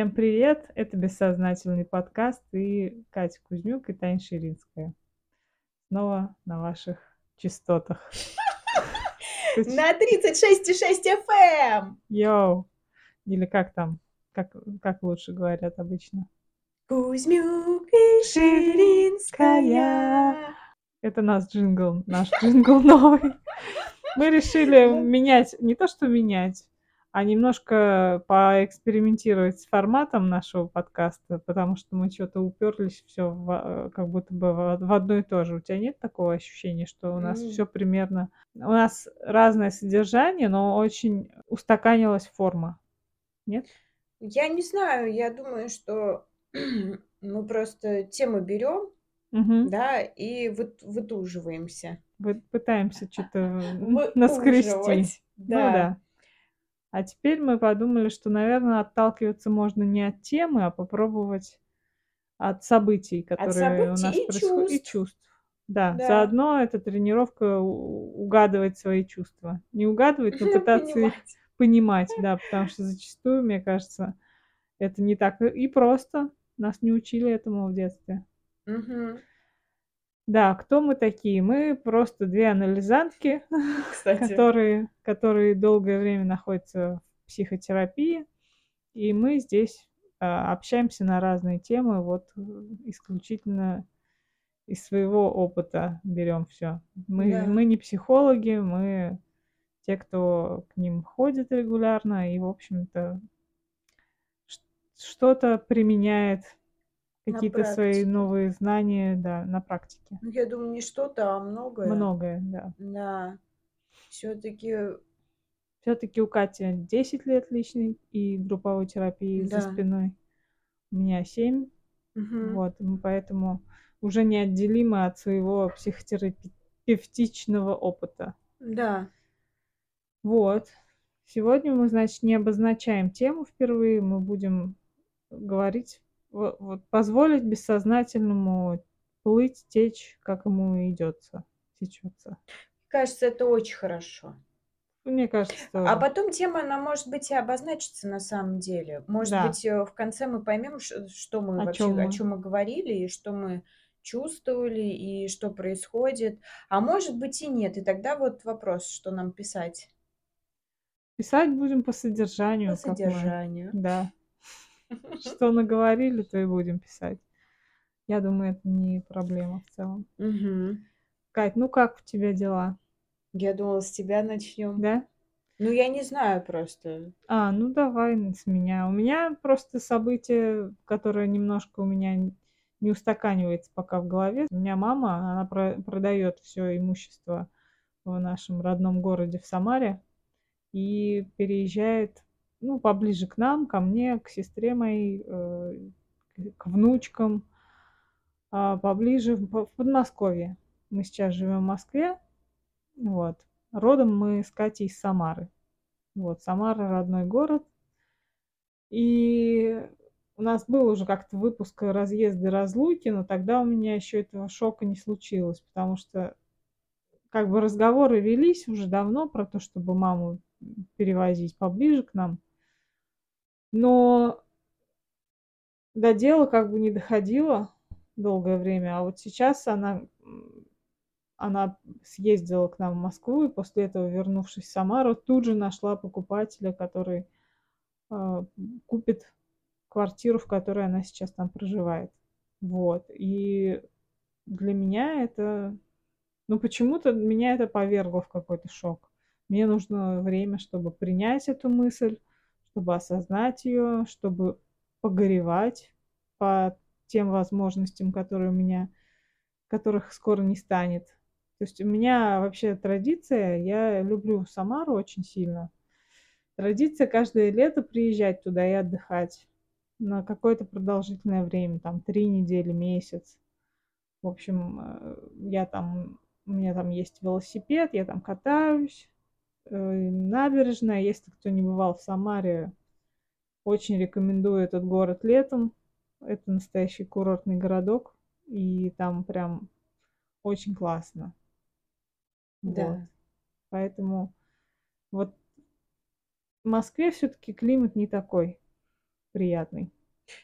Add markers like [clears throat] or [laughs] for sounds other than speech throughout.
Всем привет! Это «Бессознательный подкаст» и Катя Кузьмюк и Таня Ширинская. Снова на ваших частотах. [laughs] На 36,6 FM! Yo! Или как там? Как, как лучше говорят обычно? Кузьмюк и Ширинская. Это наш джингл, наш джингл новый. Мы решили менять, не то что менять, а немножко поэкспериментировать с форматом нашего подкаста, потому что мы что-то уперлись все в, как будто бы в, в одно и то же. У тебя нет такого ощущения, что у нас mm. все примерно... У нас разное содержание, но очень устаканилась форма. Нет? Я не знаю, я думаю, что [clears throat] мы просто тему берем, Мгм. да, и вот вытуживаемся. Вот пытаемся что-то [laughs] наскрести. Выуживать, Ну да. А теперь мы подумали, что, наверное, отталкиваться можно не от темы, а попробовать от событий, которые у событий нас и происходят, и чувств. чувств. Да, Да. заодно эта тренировка у- угадывать свои чувства. Не угадывать, но [laughs] пытаться их Понимать. понимать, да, потому что зачастую, мне кажется, это не так и просто. Нас не учили этому в детстве. Мгм. Да, кто мы такие? Мы просто две анализантки, [laughs] Кстати. которые, которые долгое время находятся в психотерапии, и мы здесь а, общаемся на разные темы, вот э, исключительно из своего опыта берем все. Мы, Да. мы не психологи, мы те, кто к ним ходит регулярно и, в общем-то, что-то применяет, какие-то свои новые знания, да, на практике. Ну, я думаю, не что-то, а многое. Многое, да. Да. Все-таки, Все-таки у Кати 10 лет личной и групповой терапии за Да. спиной. У меня 7. Вот, и мы поэтому уже неотделимы от своего психотерапевтичного опыта. да. Вот. Сегодня мы, значит, не обозначаем тему впервые, мы будем говорить, во- вот, позволить бессознательному плыть, течь, как ему идется, течется. Кажется, это очень хорошо. Мне кажется, А потом тема, она может быть и обозначится на самом деле. Может Да. быть, э, в конце мы поймем, что мы О вообще, чём о мы. чем мы говорили, и что мы чувствовали, и что происходит. А может быть и нет. И тогда вот вопрос, что нам писать Писать будем по содержанию, по как мы. содержанию. Да. Что наговорили, то и будем писать. Я думаю, это не проблема в целом. Кать, ну как у тебя дела? Я думала, с тебя начнем. Да? Ну, я не знаю просто. А, ну давай с меня. У меня просто событие, которое немножко у меня не устаканивается пока в голове. У меня мама, она про- продает все имущество в нашем родном городе в Самаре и переезжает, ну, поближе к нам, ко мне, к сестре моей, э, к- внучкам, а, поближе в По- в Подмосковье. Мы сейчас живем в Москве, вот. Родом мы с Катей из Самары. Вот, Самара родной город. И у нас был уже как-то выпуск разъезды разлуки, но тогда у меня еще этого шока не случилось, потому что как бы разговоры велись уже давно про то, чтобы маму перевозить поближе к нам. Но до дела как бы не доходило долгое время, а вот сейчас она, она съездила к нам в Москву, и после этого, вернувшись в Самару, тут же нашла покупателя, который а, купит квартиру, в которой она сейчас там проживает. Вот. И для меня это, ну почему-то меня это повергло в какой-то шок. Мне нужно время, чтобы принять эту мысль, чтобы осознать ее, чтобы погоревать по тем возможностям, которые у меня, которых скоро не станет. То есть у меня вообще традиция, я люблю Самару очень сильно. Традиция каждое лето приезжать туда и отдыхать на какое-то продолжительное время, там три недели, месяц. В общем, э, я там, у меня там есть велосипед, я там катаюсь, набережная. Если кто не бывал в Самаре, очень рекомендую этот город летом. Это настоящий курортный городок, и там прям очень классно. Вот. Да. Поэтому вот в Москве все-таки климат не такой. приятный.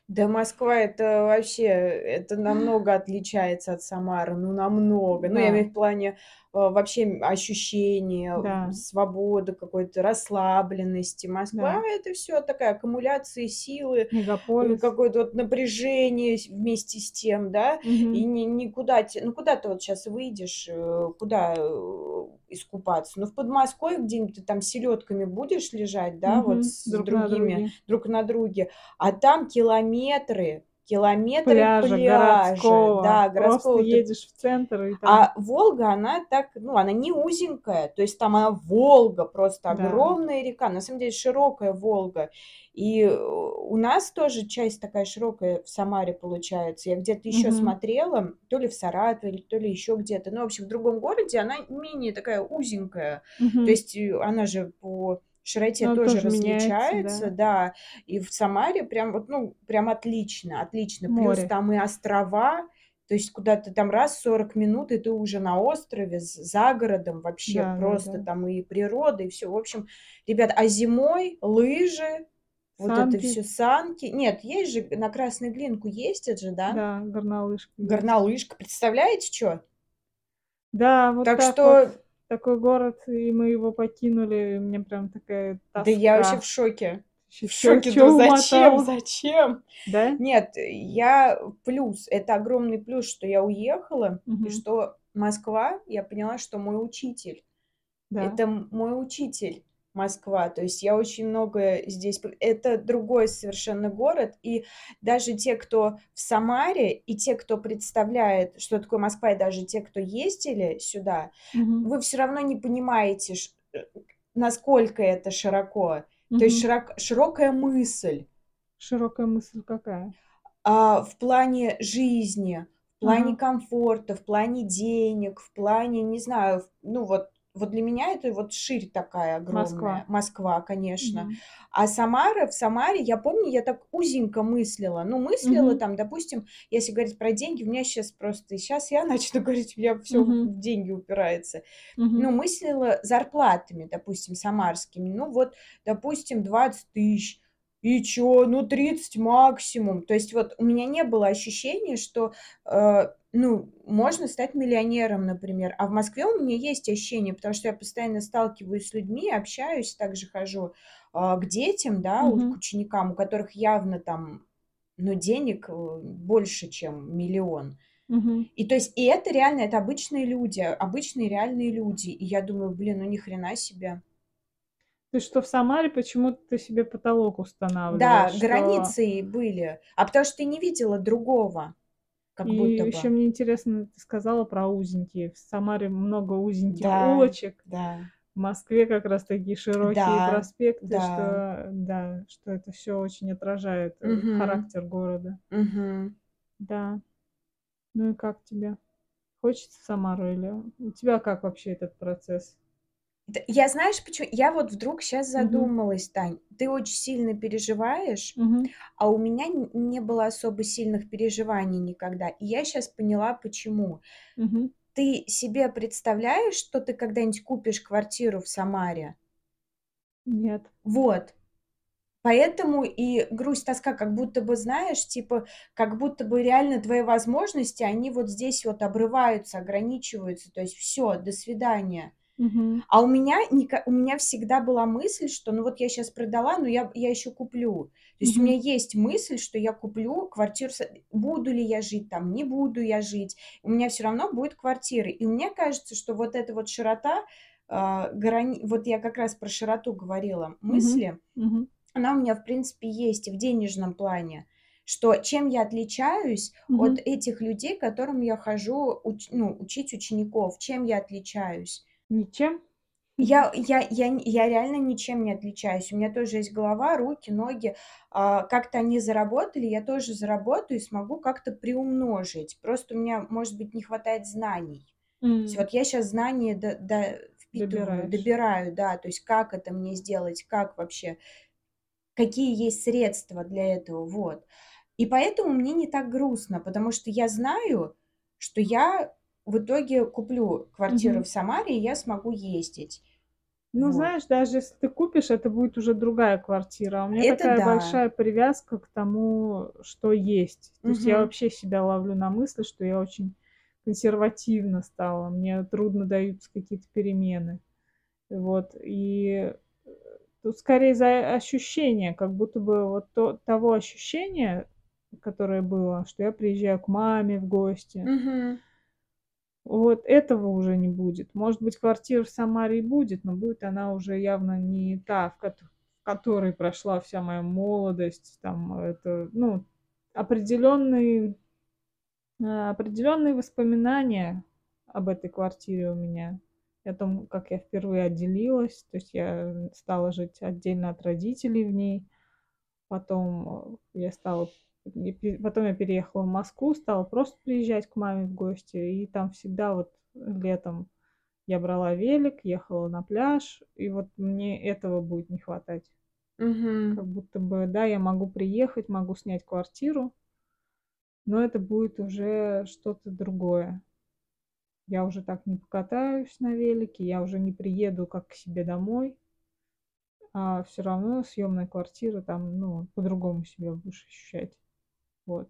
Да, Москва- это вообще, это намного отличается от Самары, ну, намного. Ну, я имею в плане, а, вообще ощущения, Да. свободы какой-то, расслабленности. Москва- Да. это всё такая аккумуляция силы, Мегаполис. какое-то вот напряжение с вместе с тем, да. И Мгм. ни никуда те ну, куда ты вот щас выйдешь, э, куда, э, искупаться? Ну, в Подмосковье где-нибудь ты там селёдками будешь лежать, да, вот Мгм. с Друг на другими, друге. друг на друге, а там километры, километры Пляжа пляжа, городского. да, Просто городского. Ты едешь в центр и там А Волга, она так, ну, она не узенькая, то есть там она Волга, просто Да. огромная река, на самом деле широкая Волга. И, э, у нас тоже часть такая широкая в Самаре получается. Я где-то ещё Мгм. смотрела, то ли в Саратове, то ли ещё где-то, ну, в общем, в другом городе она менее такая узенькая. То Мгм. есть, э, она же по широте Ну, тоже тоже различается, да. И в Самаре прям вот, ну, прям отлично, отлично. Плюс Море. там и острова, то есть куда ты там раз 40 минут, и ты уже на острове, за городом вообще Да, да, просто да. там и природа, и всё. В общем, ребят, а зимой лыжи, вот это всё, санки. Нет, есть же, на Красную Глинку ездят же, да? Да, горнолыжка. Горнолыжка. Представляете, чё? Да, вот Так так что вот. Такой город, и мы его покинули. И мне прям такая Да я вообще тоска. в шоке. В шоке, чё думаю: зачем, умотала? зачем? Да? Нет, я плюс, это огромный плюс, что я уехала, и Мгм. что Москва, я поняла, что мой учитель. Да. Это мой учитель Москва. То есть я очень многое здесь это другой совершенно город. И даже те, кто в Самаре, и те, кто представляет, что такое Москва, и даже те, кто ездили сюда, Мгм. вы всё равно не понимаете, э, насколько это широко. То есть широк широкая мысль. Широкая мысль какая? А, в плане жизни, в плане Ага. комфорта, в плане денег, в плане, не знаю, ну, вот вот для меня это вот ширь такая огромная. Москва. Москва, конечно. Мгм. А Самара, в Самаре, я помню, я так узенько мыслила. Ну, мыслила Мгм. там, допустим, если говорить про деньги, у меня щас просто щас я [laughs] начну говорить, у меня всё Мгм. в деньги упирается. Мгм. Ну, мыслила зарплатами, допустим, самарскими. Ну, вот, допустим, 20 тысяч. И чё? Ну, 30 максимум. То есть вот у меня не было ощущения, что, э, ну, можно стать миллионером, например. А в Москве у меня есть ощущение, потому что я постоянно сталкиваюсь с людьми, общаюсь, также хожу, а, к детям, да, у к Мгм. ученикам, у которых явно там, ну, денег, э, больше, чем 1 000 000. Мгм. И то есть, и это реально, это обычные люди, обычные реальные люди. И я думаю: "Блин, ну ни хрена себе". Есть, что в Самаре почему-то ты себе потолок Да, устанавливаешь, что границы были. А потому что ты не видела другого, как И будто бы. мне интересно, ты сказала про узенькие. В Самаре много узеньких Да, улочек. да. В Москве как раз такие широкие Да, проспекты, да. что да, что это всё очень отражает, э, Мгм. характер города. Мгм. Да. Ну и как тебе? Хочется в Самару или у тебя как вообще этот процесс? Я знаешь, почему я вот вдруг Мгм. задумалась, Тань. Ты очень сильно переживаешь, Мгм. а у меня н не было особо сильных переживаний никогда. И я щас поняла, почему. Мгм. Ты себе представляешь, что ты когда-нибудь купишь квартиру в Самаре? Нет. Вот. Поэтому и грусть, тоска, как будто бы, знаешь, типа, как будто бы реально твои возможности, они вот здесь вот обрываются, ограничиваются. То есть всё, до свидания. Мгм. А у меня у меня всегда была мысль, что ну вот я щас продала, но я я ещё куплю. То есть у меня есть мысль, что я куплю квартиру буду ли я жить там, не буду я жить, у меня всё равно будет квартира. И мне кажется, что вот эта вот широта, а, грани вот я как раз про широту говорила мысли, Мгм. она у меня, в принципе, есть и в денежном плане. Что чем я отличаюсь от Мгм. этих людей, которым я хожу уч ну, учить учеников? Чем я отличаюсь? Ничем? Я я я я реально ничем не отличаюсь. У меня тоже есть голова, руки, ноги. А, как-то они заработали, я тоже заработаю и смогу как-то приумножить. Просто у меня, может быть, не хватает знаний. То есть вот я щас знания до до впитываю, Добираешь. добираю, да. То есть как это мне сделать, как вообще, какие есть средства для этого, вот. И поэтому мне не так грустно, потому что я знаю, что я в итоге куплю квартиру Мгм. в Самаре, и я смогу ездить. Ну, Вот. знаешь, даже если ты купишь, это будет уже другая квартира. А у меня Это такая да. большая привязка к тому, что есть. То есть я вообще себя ловлю на мысли, что я очень консервативна стала. Мне трудно даются какие-то перемены. Вот. И э, тут скорее за ощущение, как будто бы вот то, того ощущения, которое было, что я приезжаю к маме в гости. Мгм. Вот этого уже не будет. Может быть, квартира в Самаре и будет, но будет она уже явно не та, в, кото- в которой прошла вся моя молодость. Там это, ну, определенные, э, определенные воспоминания об этой квартире у меня. О том, как я впервые отделилась. То есть я стала жить отдельно от родителей в ней. Потом я стала и потом я переехала в Москву, стала просто приезжать к маме в гости, и там всегда вот летом я брала велик, ехала на пляж, и вот мне этого будет не хватать. Мгм. Как будто бы, да, я могу приехать, могу снять квартиру, но это будет уже что-то другое. Я уже так не покатаюсь на велике, я уже не приеду как к себе домой, а все равно съемная квартира там, ну, по-другому себя будешь ощущать. Вот.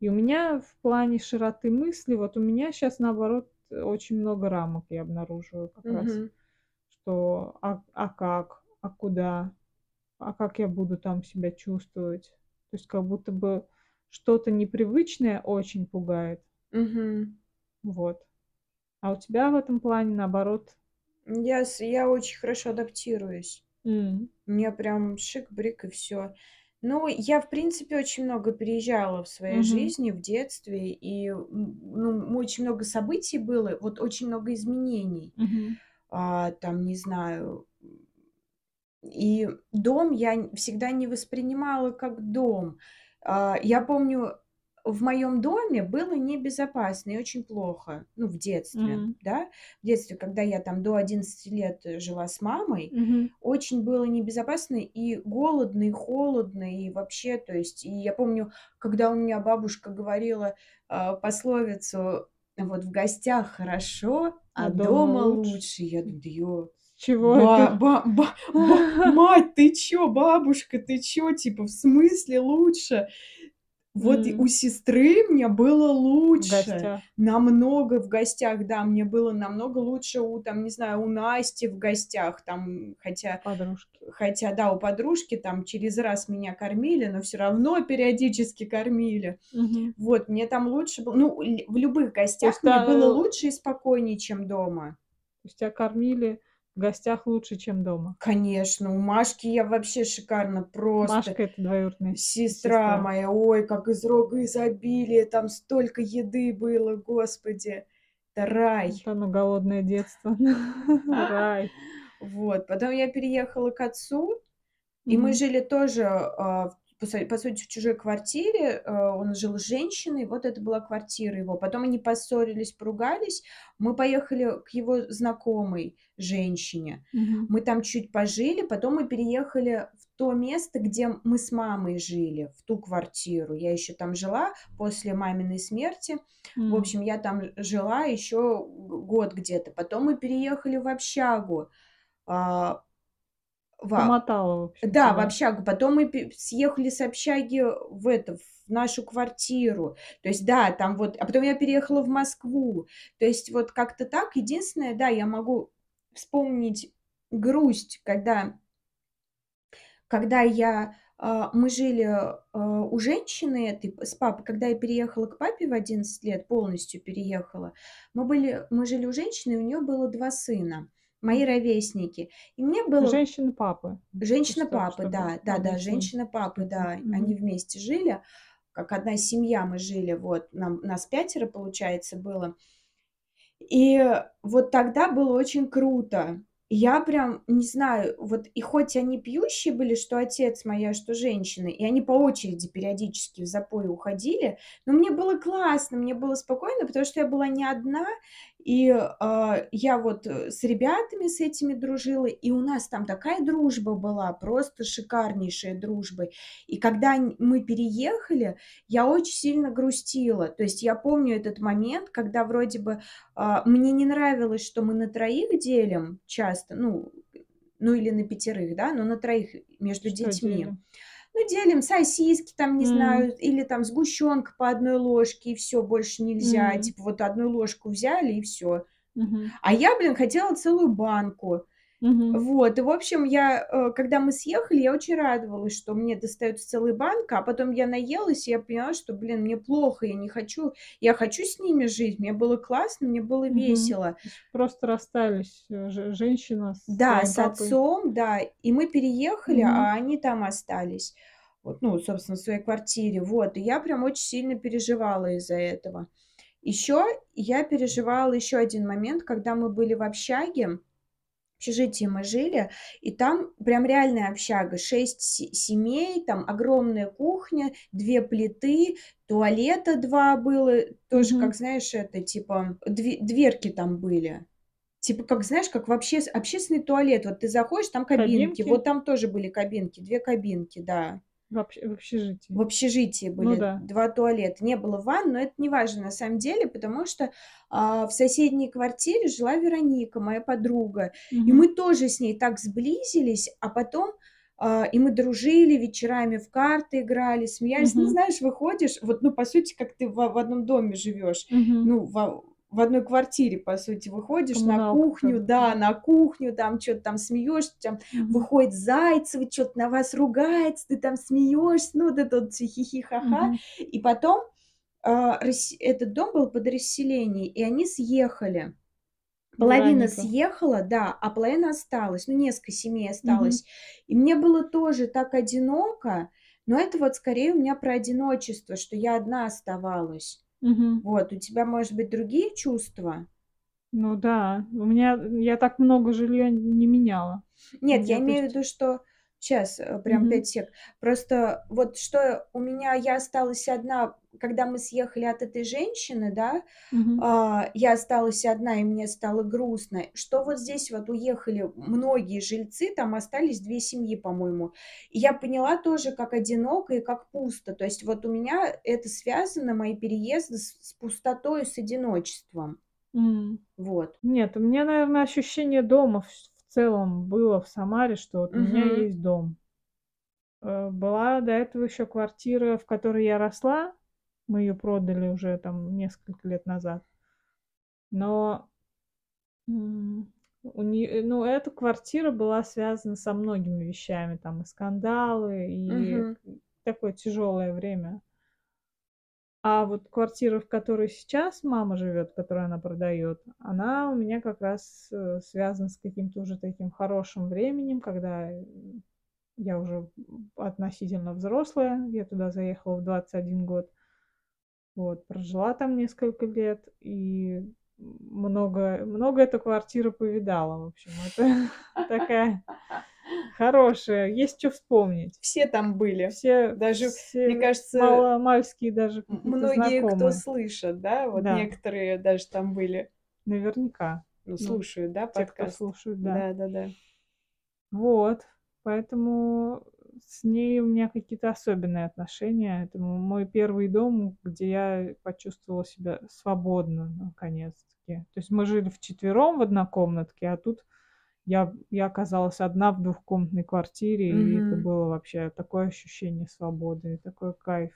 И у меня в плане широты мысли, вот у меня сейчас наоборот очень много рамок я обнаруживаю как раз, Мгм. что а, а как, а куда, а как я буду там себя чувствовать. То есть как будто бы что-то непривычное очень пугает. Мгм. Вот. А у тебя в этом плане наоборот. Я, я очень хорошо адаптируюсь. м, У меня прям шик-брик и все. Ну, я, в принципе, очень много переезжала в своей мгм, жизни, в детстве, и м, ну, очень много событий было, вот очень много изменений. мгм, А, там, не знаю, и дом я н- всегда не воспринимала как дом. А, я помню, в моем доме было небезопасно и очень плохо, ну, в детстве, м, да, в детстве, когда я там до 11 лет э, жила с мамой, мгм. очень было небезопасно и голодно, и холодно, и вообще, то есть, и я помню, когда у меня бабушка говорила а, пословицу, вот в гостях хорошо, а, А дома дома лучше. лучше, я думаю, да ё- С чего Ба- это? ба- ба- ба- [laughs] мать, ты чё, бабушка, ты чё, типа, в смысле лучше? Вот М, у сестры мне было лучше. гостях. Намного в гостях, да, мне было намного лучше у, там, не знаю, у Насти в гостях, там, хотя, Подружки. хотя, да, у подружки там через раз меня кормили, но все равно периодически кормили. Мгм. Вот, мне там лучше было, ну, в любых гостях есть, мне а, было лучше и спокойнее, чем дома. То есть тебя кормили гостях лучше, чем дома. Конечно, у Машки я вообще шикарно просто. Машка это двоюродная Сестра сестра. моя, ой, как из рога изобилия, там столько еды было, господи, это рай. Вот оно голодное детство. [laughs] Рай. Вот, потом я переехала к отцу, и мы жили тоже, а, в- по су- по сути, в чужой квартире. а, Он жил с женщиной, вот это была квартира его. Потом они поссорились, поругались. Мы поехали к его знакомой женщине. Мгм. Мы там чуть пожили, потом мы переехали в то место, где мы с мамой жили, в ту квартиру. Я еще там жила после маминой смерти. В М. общем, я там жила еще год где-то. Потом мы переехали в общагу. А, в- Помотала, в общем, да, в общагу. Потом мы съехали с общаги в это, в нашу квартиру. То есть, да, там вот... А потом я переехала в Москву. То есть, вот как-то так. Единственное, да, я могу вспомнить грусть, когда, когда я... а, Мы жили а, у женщины этой, с папой, когда я переехала к папе в 11 лет, полностью переехала, мы, были, мы жили у женщины, и у нее было два сына, мои ровесники. И мне было Женщины папы. Женщина папы, да, да, да, женщина папы, да, Мгм. они вместе жили, как одна семья мы жили, вот, нам, нас пятеро, получается, было. И вот тогда было очень круто. Я прям, не знаю, вот и хоть они пьющие были, что отец моя, что женщины, и они по очереди периодически в запой уходили, но мне было классно, мне было спокойно, потому что я была не одна, и а, я вот э, с ребятами с этими дружила, и у нас там такая дружба была, просто шикарнейшая дружба. И когда мы переехали, я очень сильно грустила. То есть я помню этот момент, когда вроде бы а, мне не нравилось, что мы на троих делим часто, ну, ну или на пятерых, да, но на троих между Что детьми. делим? Ну, делим сосиски, там, не М. знаю, или там сгущенка по одной ложке, и все, больше нельзя. М. Типа вот одну ложку взяли, и все. Мгм. А я, блин, хотела целую банку. Мгм. Вот, и, в общем, я, э, когда мы съехали, я очень радовалась, что мне достается целая банка, а потом я наелась, и я поняла, что, блин, мне плохо, я не хочу, я хочу с ними жить, мне было классно, мне было Мгм. весело. Просто расстались, э, же женщина с Да, с папой. отцом, да, и мы переехали, Мгм. а они там остались. Вот, ну, собственно, в своей квартире. Вот, и я прям очень сильно переживала из-за этого. Еще я переживала еще один момент, когда мы были в общаге, общежитии мы жили, и там прям реальная общага, 6 се семей, там огромная кухня, 2 плиты, туалета 2 было, тоже, Мгм. как знаешь, это типа две дверки там были. Типа, как знаешь, как в общес общественный туалет. Вот ты заходишь, там кабинки, Кабинки? вот там тоже были кабинки, 2 кабинки, да. В в общежитии. В общежитии Ну были да. 2 туалета. Не было ванн, но это неважно на самом деле, потому что, а, в соседней квартире жила Вероника, моя подруга. И Мгм. мы тоже с ней так сблизились, а потом, а, и мы дружили, вечерами в карты играли, смеялись. Ну, Мгм. знаешь, выходишь, вот, ну, по сути, как ты в в одном доме живешь, Мгм. ну, во в одной квартире, по сути, выходишь на Коммуналка кухню, как да, на кухню, там чё то там смеешься, там выходит Зайцева, чё-то на вас ругается, ты там смеешься, ну, вот это вот всё хихи-ха-ха. Мгм. И потом, рассе этот дом был под расселение, и они съехали. Половина Вероника. съехала, да, а половина осталась, ну, несколько семей осталось. И мне было тоже так одиноко, но это вот скорее у меня про одиночество, что я одна оставалась. Мгм. Вот, у тебя, может быть, другие чувства? Ну да, у меня я так много жилья не меняла. Нет, я то имею в есть виду, что щас, э, прям Мгм. 5 сек. Просто вот что у меня я осталась одна, когда мы съехали от этой женщины, да, Мгм. а, я осталась одна, и мне стало грустно. Что вот здесь вот уехали многие жильцы, там остались 2 семьи, по-моему. И я поняла тоже, как одиноко и как пусто. То есть вот у меня это связано, мои переезды, с с пустотой, с одиночеством. М. Вот. Нет, у меня, наверно, ощущение дома в в целом было в Самаре, что вот у меня есть дом. Э, была до этого ещё квартира, в которой я росла. Мы её продали уже там несколько лет назад. Но, у не ну, эта квартира была связана со многими вещами, там и скандалы, и Мгм. такое тяжёлое время. А вот квартира, в которой сейчас мама живёт, которую она продаёт, она у меня как раз, э, связана с каким-то уже таким хорошим временем, когда, э, я уже, относительно взрослая. Я туда заехала в 21 год. Вот, прожила там несколько лет и много много эта квартира повидала. В общем, это [laughs] такая хорошая, есть чё вспомнить. Все там были. Все Даже, мне все кажется мало-мальски даже многие, кто знакомые. слышат, да, вот Да. некоторые даже там были. Наверняка. Ну, Ну, слушают, да, те, кто подкаст? слушают, да. Да-да-да. Вот, поэтому с ней у меня какие-то особенные отношения. Это мой первый дом, где я почувствовала себя свободно наконец-таки. То есть мы жили вчетвером в однокомнатке, а тут я я оказалась одна в двухкомнатной квартире, и это было вообще такое ощущение свободы, такой кайф.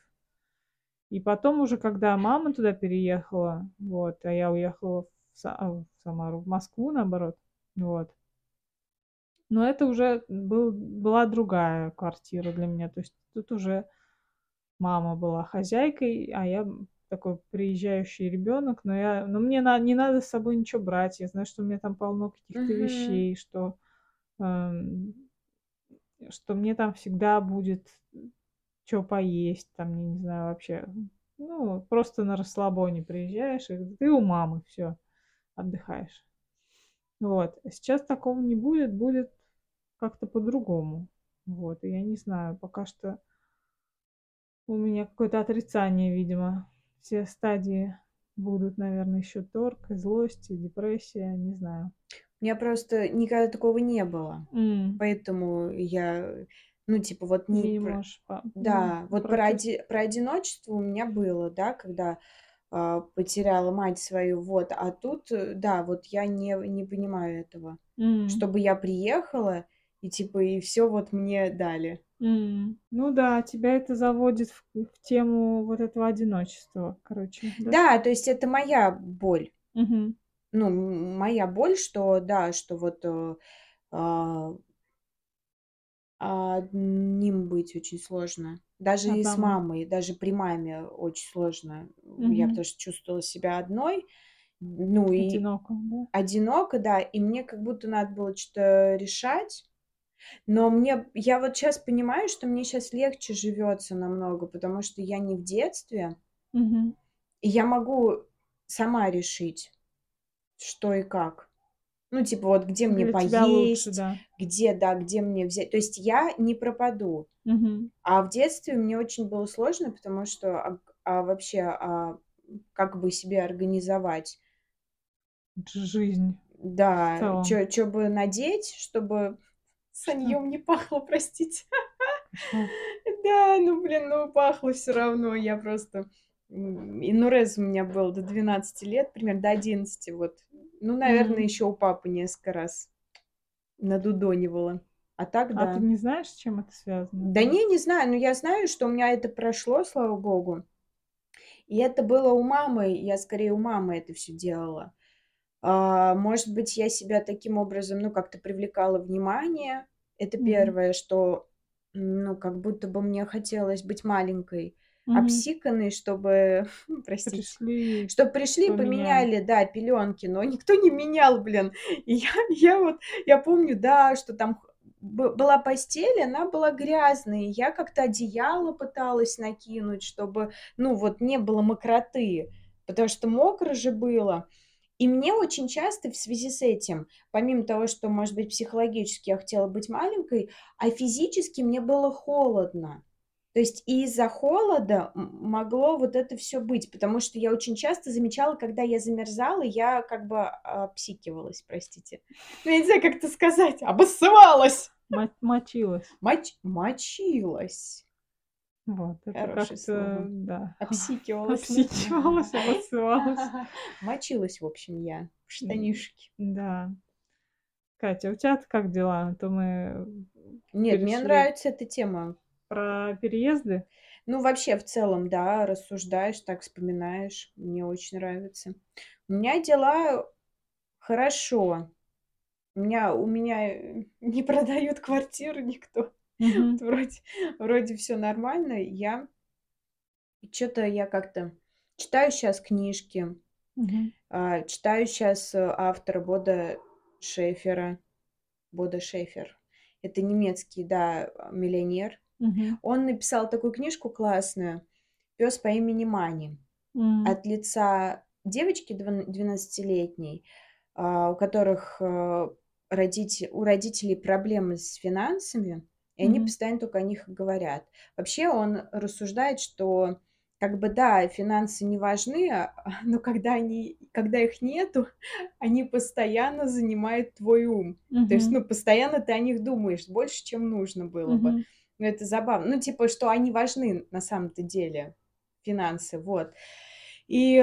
И потом уже, когда мама туда переехала, вот, а я уехала в Са в Самару, в Москву, наоборот, вот. Но это уже был была другая квартира для меня. То есть тут уже мама была хозяйкой, а я, такой приезжающий ребёнок. Но я но мне на не надо с собой ничего брать. Я знаю, что у меня там полно каких-то Мгм. вещей, что, эм, что мне там всегда будет, чё поесть, там, я не знаю, вообще. Ну, просто на расслабоне приезжаешь, и ты у мамы, всё, отдыхаешь. Вот. А сейчас такого не будет, будет как-то по-другому. Вот. И я не знаю, пока что у меня какое-то отрицание, видимо. Все стадии будут, наверно, ещё торг, злость, депрессия, не знаю. У меня просто никогда такого не было. М. Поэтому я, ну, типа, вот не не пр можешь по Да, вот про прочувств оди про одиночество у меня было, да, когда, а, потеряла мать свою, вот. А тут, э, да, вот я не не понимаю этого. М. Чтобы я приехала и типа, и все вот мне дали. М. Ну да, тебя это заводит в в тему вот этого одиночества, короче, да? Да, то есть это моя боль. Мгм. Ну, моя боль, что да, что вот, э, а одним быть очень сложно. Даже и с Одному. мамой, даже при маме очень сложно. Я Мгм. потому что чувствовала себя одной, ну и Одиноко, да? одиноко, да, и мне как будто надо было что-то решать. Но мне я вот щас понимаю, что мне щас легче живётся намного, потому что я не в детстве. Мгм. И я могу сама решить, что и как. Ну, типа, вот где мне Для тебя лучше, поесть, да. где, да, где мне взять. То есть я не пропаду. Мгм. А в детстве мне очень было сложно, потому что, а а вообще, а, как бы себе организовать? Жизнь Да, чё бы надеть, чтобы Что? саньём не пахло, простите. Да, ну, блин, ну, пахло всё равно. Я просто м, инурез у меня был до 12 лет, примерно до 11 вот. Ну, наверно, М. ещё у папы несколько раз надудонивала. А так А ты да. не знаешь, с чем это связано, Да не, не знаю, но я знаю, что у меня это прошло, слава богу. И это было у мамы. Я скорее у мамы это всё делала. А, может быть, я себя таким образом, ну, как-то привлекала внимание. Это Мгм. 1, что, ну, как будто бы мне хотелось быть маленькой, Мгм. обсиканной, чтобы, [laughs] простите, Пришли, чтоб пришли, поменяли. поменяли, да, пелёнки, но никто не менял, блин. И я [laughs] я вот, я помню, да, что там была постель, она была грязной. Я как-то одеяло пыталась накинуть, чтобы, ну, вот не было мокроты, потому что мокро же было. И мне очень часто в связи с этим, помимо того, что, может быть, психологически я хотела быть маленькой, а физически мне было холодно. То есть и из-за холода могло вот это всё быть, потому что я очень часто замечала, когда я замерзала, я как бы обсикивалась, простите. Ну, я не знаю, как это сказать, обоссывалась! Мо мочилась. Моч мочилась. Вот это Хорошее как-то, слово. да. Обсикивалась? Обсикивалась, обоссывалась. Мочилась, в общем, я в М, штанишки. да. Катя, у тя-то как дела? А то мы Нет, мне нравится эта тема. Про переезды? Ну, вообще, в целом, да, рассуждаешь, так вспоминаешь. Мне очень нравится. У меня дела хорошо. У меня у меня, э, не продают квартиру никто. Вот вроде [laughs] вроде всё нормально. Я чё-то я как-то читаю щас книжки, а, читаю щас, э, автора Бодо Шефера. Бодо Шефер. Это немецкий, да, а, миллионер. Мгм. Он написал такую книжку классную "Пёс по имени Мани" М. от лица девочки дван двенадцатилетней, а, у которых, э, родите у родителей проблемы с финансами, и они Мгм. постоянно тока о них говорят. Вообще он рассуждает, что как бы, да, финансы не важны, а, [laughs] но когда они когда их нету, [laughs] они постоянно занимают твой ум. То есть, ну, постоянно ты о них думаешь больше, чем нужно было бы. Мгм. Ну, это забавно. Ну, типа, что они важны на самом-то деле, финансы, вот. И,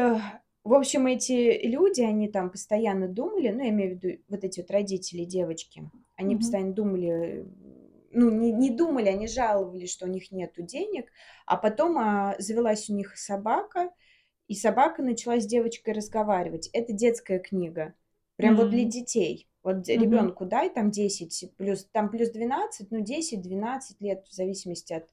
в общем, эти люди, они там постоянно думали, ну, я имею в виду вот эти вот родители девочки, они Мгм. постоянно думали, ну, не не думали, они жаловались, что у них нету денег, а потом, а, завелась у них собака, и собака начала с девочкой разговаривать. Это детская книга. Прям вот для детей. Вот де Мгм. ребёнку дай там 10 плюс, там плюс 12, ну, 10-12 лет, в зависимости от,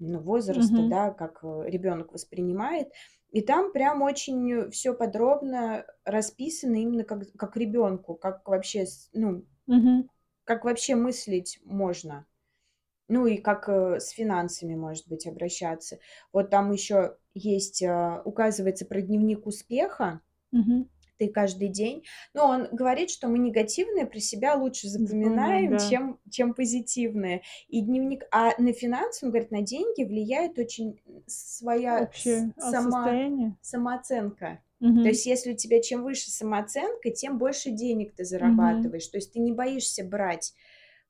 ну, возраста, Мгм. да, как, э, ребёнок воспринимает. И там прям очень всё подробно расписано именно как как ребёнку, как вообще ну, Мгм. как вообще мыслить можно. Ну и как, э, с финансами, может быть, обращаться. Вот там ещё есть, а, указывается про дневник успеха. Мгм. Ты каждый день ну, он говорит, что мы негативное про себя лучше Запоминаем, запоминаем, да. чем чем позитивное. И дневник а на финансы, он говорит, на деньги влияет очень своя с Общее, а, сама состояние? самооценка. То Мгм. есть если у тебя чем выше самооценка, тем больше денег ты зарабатываешь. То есть ты не боишься брать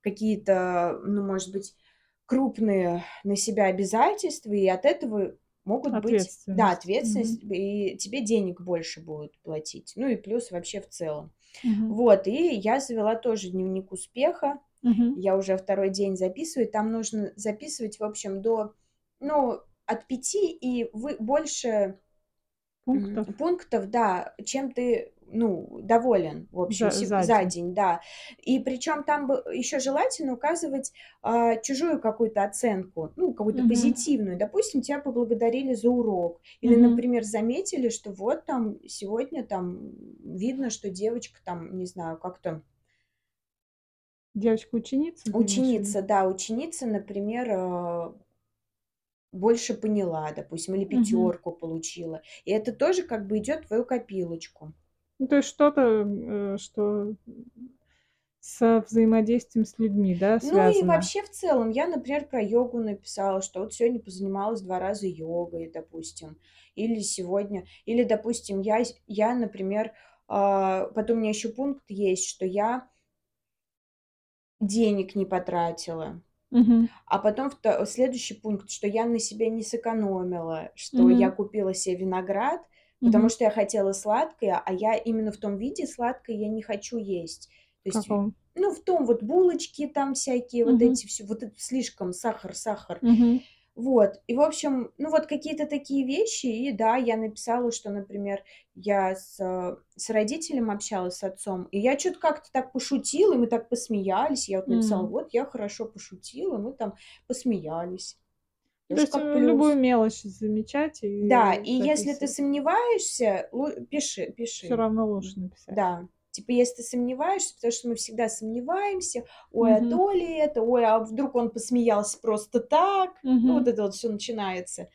какие-то, ну, может быть, крупные на себя обязательства, и от этого могут быть, да, Ответственность. Ответственность, и тебе денег больше будут платить. Ну и плюс вообще в целом. Мгм. Вот, и я завела тоже дневник успеха. Мгм. Я уже второй день записываю. Там нужно записывать, в общем, до, ну, от пяти и вы больше Пунктов? пунктов, да, чем ты, ну, доволен, в общем, За за за день. день, да. И причем там бы еще желательно указывать, а, чужую какую-то оценку, ну, какую-то Мгм. позитивную. Допустим, тебя поблагодарили за урок или, Мгм. например, заметили, что вот там сегодня там видно, что девочка там, не знаю, как-то Девочка-ученица? Ученица, да, ученица, например, а больше поняла, допустим, или пятерку получила. И это тоже как бы идет в твою копилочку. Ну, то есть что-то, э, что со взаимодействием с людьми, да, Ну и связано? вообще в целом я, например, про йогу написала, что вот сегодня позанималась 2 раза йогой, допустим. Или сегодня или, допустим, я я, например, а, потом у меня еще пункт есть, что я денег не потратила. Мгм. А потом следующий пункт, что я на себе не сэкономила, что я Мгм. купила се виноград, потому что я хотела сладкое, а я именно в том виде сладкое я не хочу есть. То есть, каком? ну, в том вот булочки там всякие, вот эти всё, вот это слишком сахар, сахар. Вот. И, в общем, ну, вот какие-то такие вещи. И да, я написала, что, например, я с с родителем общалась, с отцом, и я чё-то как-то так пошутила, и мы так посмеялись. Я вот написала: М. "Вот я хорошо пошутила". Мы там посмеялись. Ну, то есть, э, любую плюс. мелочь замечать Да, и и если ты сомневаешься, пиши пиши. равно лучше написать. Да. Типа, если ты сомневаешься, потому что мы всегда сомневаемся: "Ой, а Мгм. то ли это? Ой, а вдруг он посмеялся просто так?" Ну, вот это вот всё начинается.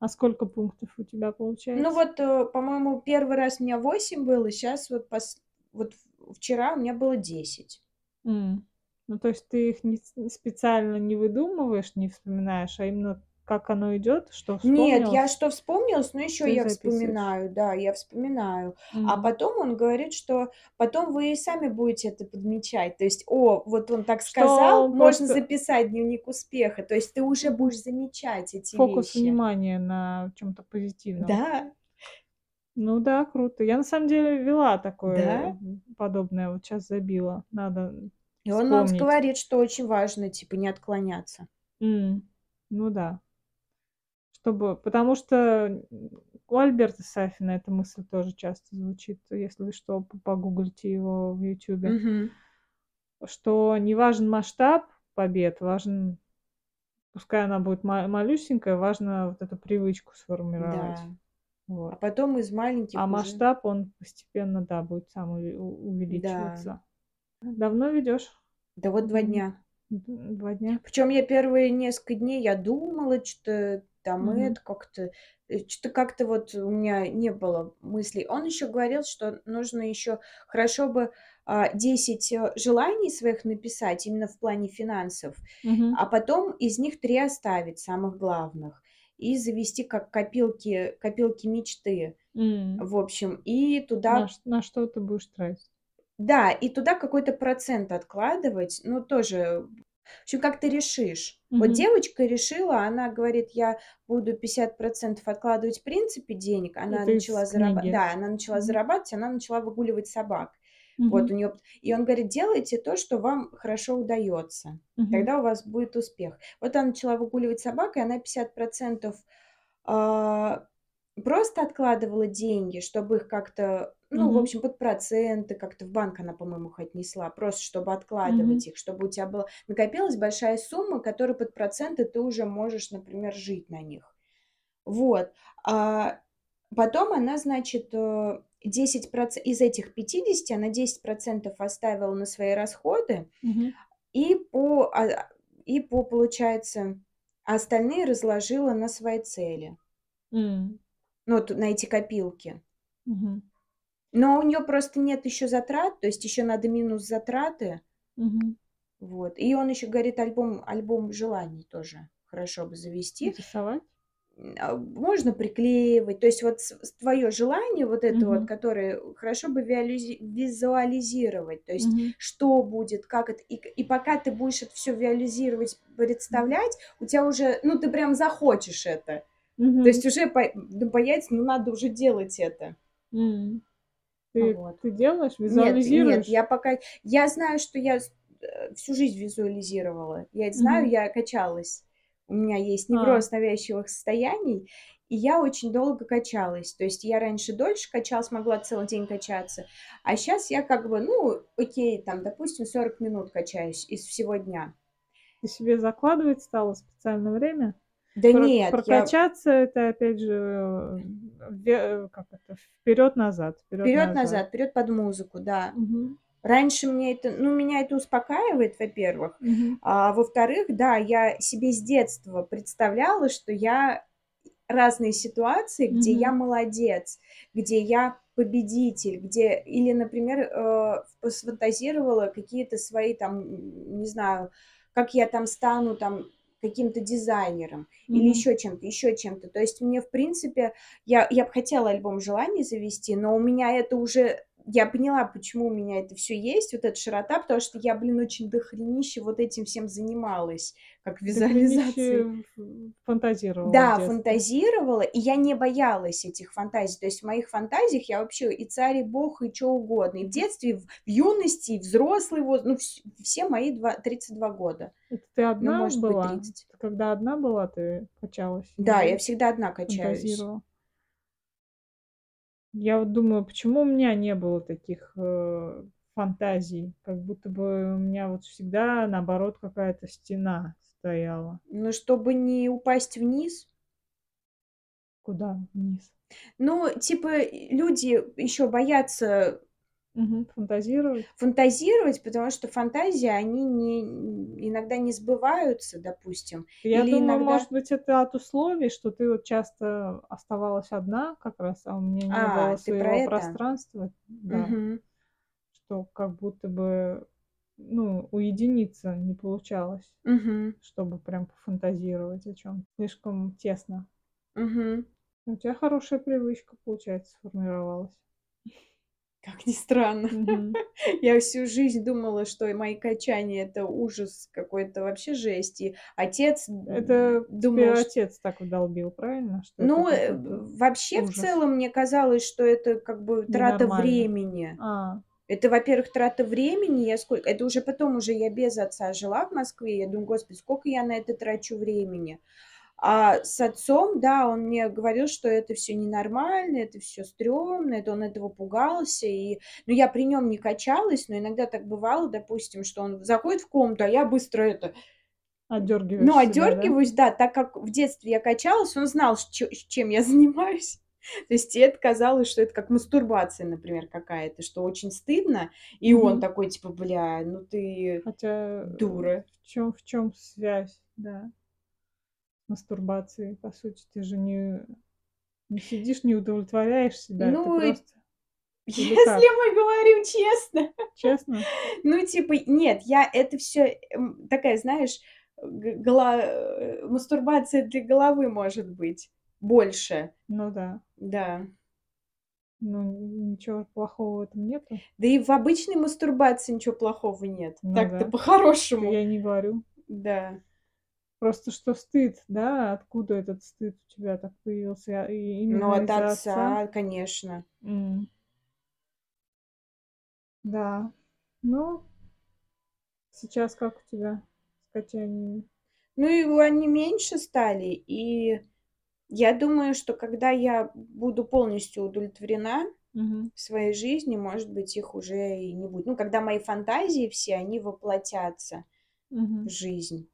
А сколько пунктов у тебя Ну получается? вот, э, по-моему, 1 раз у меня 8 было, щас вот пос вот вчера у меня было 10. М. Ну, то есть ты их не специально не выдумываешь, не вспоминаешь, а именно как оно идет, что Нет, я вспомнилось что вспомнилось, но еще то и я вспоминаю. Да, я вспоминаю. А М. потом он говорит, что потом вы и сами будете это подмечать. То есть: "О, вот он так Что сказал, он можно просто записать дневник успеха". То есть ты уже будешь замечать эти Фокус вещи. внимания на чём-то позитивном. Да. Ну да, круто. Я на самом деле вела такое, Да? подобное, вот щас забила. Надо И он вспомнить. говорит, что очень важно, типа, не отклоняться. М. Ну да. Чтобы потому что, у Альберта Сафина эта мысль тоже часто звучит, если что, погуглите его в "Ютубе". Мгм. Что не важен масштаб побед, важен пускай она будет ма малюсенькая, важно вот эту привычку Да. сформировать. А Вот. потом из А маленьких уже масштаб, он постепенно, да, будет сам у Да. Давно ведёшь Да вот 2 дневник? дня. Д 2 дня? Причем я первые несколько дней я думала, чё-то там Мгм. это как-то, э, чё-то как-то вот у меня не было мыслей. Он еще говорил, что нужно еще хорошо бы, а, 10, э, желаний своих написать именно в плане финансов, Мгм. а потом из них 3 оставить, самых главных, и завести как копилки копилки мечты. М. В общем, и На туда ш на что ты будешь тратить? Да, и туда какой-то процент откладывать. Ну, тоже, в общем, как ты решишь. Вот Мгм. девочка решила, она говорит: "Я буду 50 % откладывать в принципе денег". Она Это начала зараба книги? да, она начала Мгм. зарабатывать, она начала выгуливать собак. Вот Мгм. у неё п и он говорит: "Делайте то, что вам хорошо удаётся, Мгм. тогда у вас будет успех". Вот она начала выгуливать собак, и она 50 %, а, просто откладывала деньги, чтобы их как-то, ну, в Мгм. общем, под проценты, как-то в банк она, по-моему, их отнесла, просто чтобы Мгм. откладывать их, чтобы у тя была накопилась большая сумма, которая под проценты ты уже можешь, например, жить на них. Вот. А потом она, значит, э, 10 проц из этих 50 она 10 % оставила на свои расходы Мгм. и по а, и по, получается, остальные разложила на свои цели. М. Ну, вот на эти копилки. Мгм. Но у неё просто нет еще затрат, то есть еще надо минус затраты. Мгм. Вот. И он еще говорит, альбом альбом желаний тоже хорошо бы завести. Рисовать? А, можно приклеивать. То есть вот твоё желание вот это вот, Мгм. которое хорошо бы визуализировать. То есть Мгм. что будет, как это. И и пока ты будешь это всё виалюзировать, Мгм. представлять, у тя уже, ну, ты прям захочешь это. То Мгм. есть уже ну, появится, ну, надо уже делать это. М. Ты Вот. ты делаешь, Нет нет, визуализируешь? я пока я знаю, что я э, всю жизнь визуализировала. Я знаю, Мгм. я качалась. У меня есть А. невроз навязчивых состояний, и я очень долго качалась. То есть я раньше дольше качалась, могла целый день качаться, а сейчас я как бы, ну, окей, там, допустим, 40 минут качаюсь из всего дня. Ты себе закладывать стала специальное время? Да Про нет, я прокачаться- это опять же, э, ве как это, вперед-назад, вперед-назад. вперед под музыку, да. Мгм. Раньше мне это, ну, меня это успокаивает, во-первых. Мгм. А во-вторых, да, я себе с детства представляла, что я разные ситуации, где я Мгм. молодец, где я победитель, где или, например, э, сфантазировала какие-то свои там, не знаю, как я там стану там каким-то дизайнером или Мгм. еще чем-то, еще чем-то. То есть мне, в принципе, я я бы хотела альбом желаний завести, но у меня это уже я поняла, почему у меня это все есть, вот эта широта, потому что я, блин, очень дохренище вот этим всем занималась, как визуализацией. Фантазировала Да, фантазировала, и я не боялась этих фантазий. То есть в моих фантазиях я вообще и царь, и бог, и чё угодно. И в детстве, и в юности, и взрослый возраст, ну, вс все мои два 32 года. Это ты Ну, одна может быть, была? 30. Ты когда одна была, ты качалась Да, я всегда одна качаюсь. фантазировала? Я вот думаю, почему у меня не было таких, э, фантазий? Как будто бы у меня вот всегда, наоборот, какая-то стена стояла. Ну, чтобы не упасть вниз. Куда вниз? Ну, типа, люди еще боятся Фантазировать? фантазировать, потому что фантазии, они не иногда не сбываются, допустим. Я Или думаю, иногда может быть, это от условий, что ты вот часто оставалась одна как раз, а у меня не было А, про своего это? пространства. Да. Мгм. Что как будто бы, ну, уединиться не получалось, Мгм. чтобы прям пофантазировать о чём-то. Слишком тесно. Мгм. У тебя хорошая привычка, получается, сформировалась. Как ни странно. Мгм. [laughs] Я всю жизнь думала, что мои качания- это ужас какой-то, вообще жесть. И отец, Это думал, чт отец так вдолбил, правильно? Что Ну, э, вообще, в ужас. целом, мне казалось, что это как бы трата времени. А. Это, во-первых, трата времени. Я сколько это уже потом уже я без отца жила в Москве. Я думаю: "Господи, сколько я на это трачу времени". А с отцом, да, он мне говорил, что это всё ненормально, это всё стрёмно, это он этого пугался. И, ну, я при нём не качалась, но иногда так бывало, допустим, что он заходит в комнату, а я быстро это Отдёргиваешь ну, себя, да? да. Так как в детстве я качалась, он знал, чем я [laughs] занимаюсь. То есть это казалось, что это как мастурбация, например, какая-то, что очень стыдно. И он Мгм. такой типа: "Бля, ну ты Хотя, э, дура". в чём в чём связь, да? Мастурбации, по сути, ты же не не сидишь, не удовлетворяешь себя, ты Ну, просто [laughs] если мы говорим честно. Честно? [laughs] Ну, типа, нет, я это всё, эм, такая, знаешь, г гола э, мастурбация для головы, может быть, больше. Ну да. Да. Ну, ничего плохого в этом нету? Да и в обычной мастурбации ничего плохого нет. Ну Так-то да. по-хорошему. Я не говорю. Да. Просто что стыд, да? Откуда этот стыд у тебя так появился? А, и Ну, именно от из-за отца, отца? конечно. М. Да. Ну сейчас как у тебя с качаниями? Ну, и они меньше стали, и я думаю, что когда я буду полностью удовлетворена Мгм. в своей жизни, может быть, их уже и не будет. Ну, когда мои фантазии все, они воплотятся в Мгм. жизнь.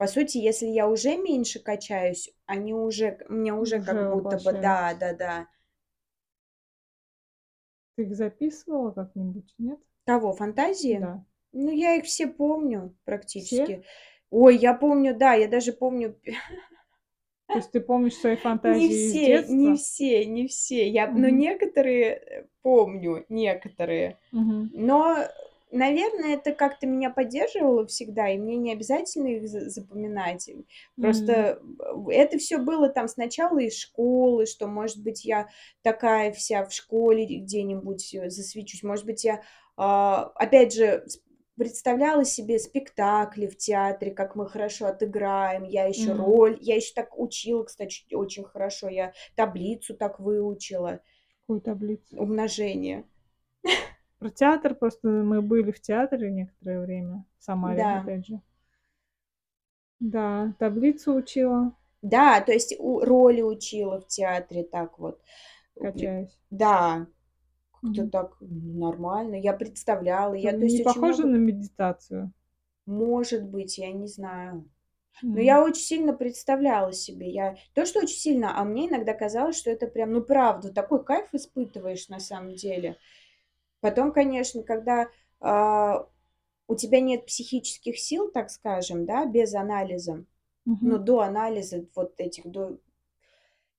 По сути, если я уже меньше качаюсь, они уже мне уже Уже как будто бы да, воплощаются. да-да. Ты их записывала как-нибудь, нет? Кого, фантазии? Да. Ну, я их все помню Все? практически. Ой, я помню, да, я даже помню [laughs] То есть ты помнишь свои Не фантазии из все, не детства? все, не все. Я, но Мгм. некоторые, э, помню, некоторые. Мгм. Но, наверное, это как-то меня поддерживало всегда, и мне не обязательно их за запоминать. Просто, э, это всё было там сначала из школы, что, может быть, я такая вся в школе где-нибудь, э, засвечусь. Может быть, я, а, опять же, представляла себе спектакли в театре, как мы хорошо отыграем. Я ещё М. роль я ещё так учила, кстати, очень хорошо. Я таблицу так выучила. Какую таблицу? Умножение. [laughs] Про театр просто мы были в театре некоторое время, в Самаре, Да. опять же. Да, таблицу учила, Да, то есть у роли учила в театре так вот. При качаясь. Да, как-то Мгм. так нормально. Я представляла, я, Это то есть не похоже много на медитацию? Может быть, я не знаю. Но М. я очень сильно представляла себе. Я то, что очень сильно, а мне иногда казалось, что это прям, ну, правда, такой кайф испытываешь на самом деле. Потом, конечно, когда, а, у тебя нет психических сил, так скажем, да, без анализа, ну, Мгм. до анализа вот этих, до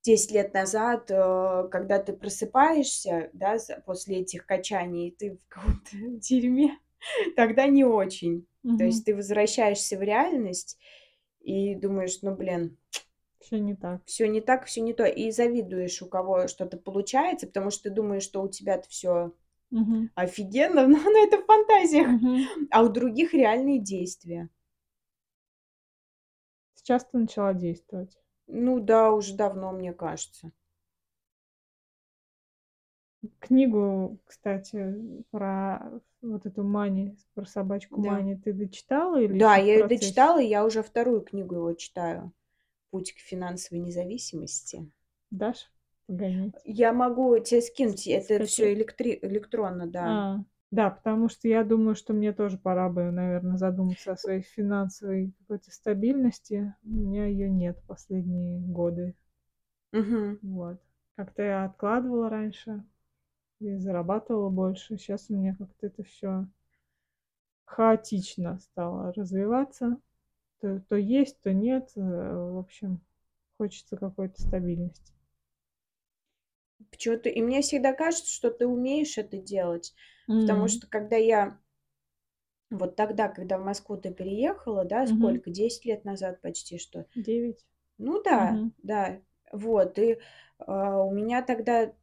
10 лет назад, э, когда ты просыпаешься, да, после этих качаний, ты в каком-то [laughs] дерьме, тогда не очень. То Мгм. есть ты возвращаешься в реальность и думаешь: "Ну, блин, Всё не так. всё не так, всё не то". И завидуешь, у кого что-то получается, потому что ты думаешь, что у тебя-то всё Мгм. офигенно, [laughs] но но это в фантазиях, Мгм. а у других реальные действия. Сейчас ты начала действовать? Ну да, уже давно, мне кажется. Книгу, кстати, про вот эту Мани, про собачку Да. Мани ты дочитала или Да, я процессе? дочитала, и я уже вторую книгу его читаю "Путь к финансовой независимости". Дашь погонять? Я могу те скинуть, это Скачать? электри электронно, да. А, да, потому что я думаю, что мне тоже пора бы, наверно, задуматься о своей финансовой какой-то стабильности. У меня её нет последние годы. Мгм. Вот. Как-то я откладывала раньше и зарабатывала больше. Щас у меня как-то это всё хаотично стало развиваться. То то есть, то нет. Э, в общем, хочется какой-то стабильности. Почему-то и мне всегда кажется, что ты умеешь это делать, потому М. что когда я вот тогда, когда в Москву ты переехала, да, Мгм. сколько, 10 лет назад почти что. 9. Ну да, Мгм. да. Вот, и, а, у меня тогда,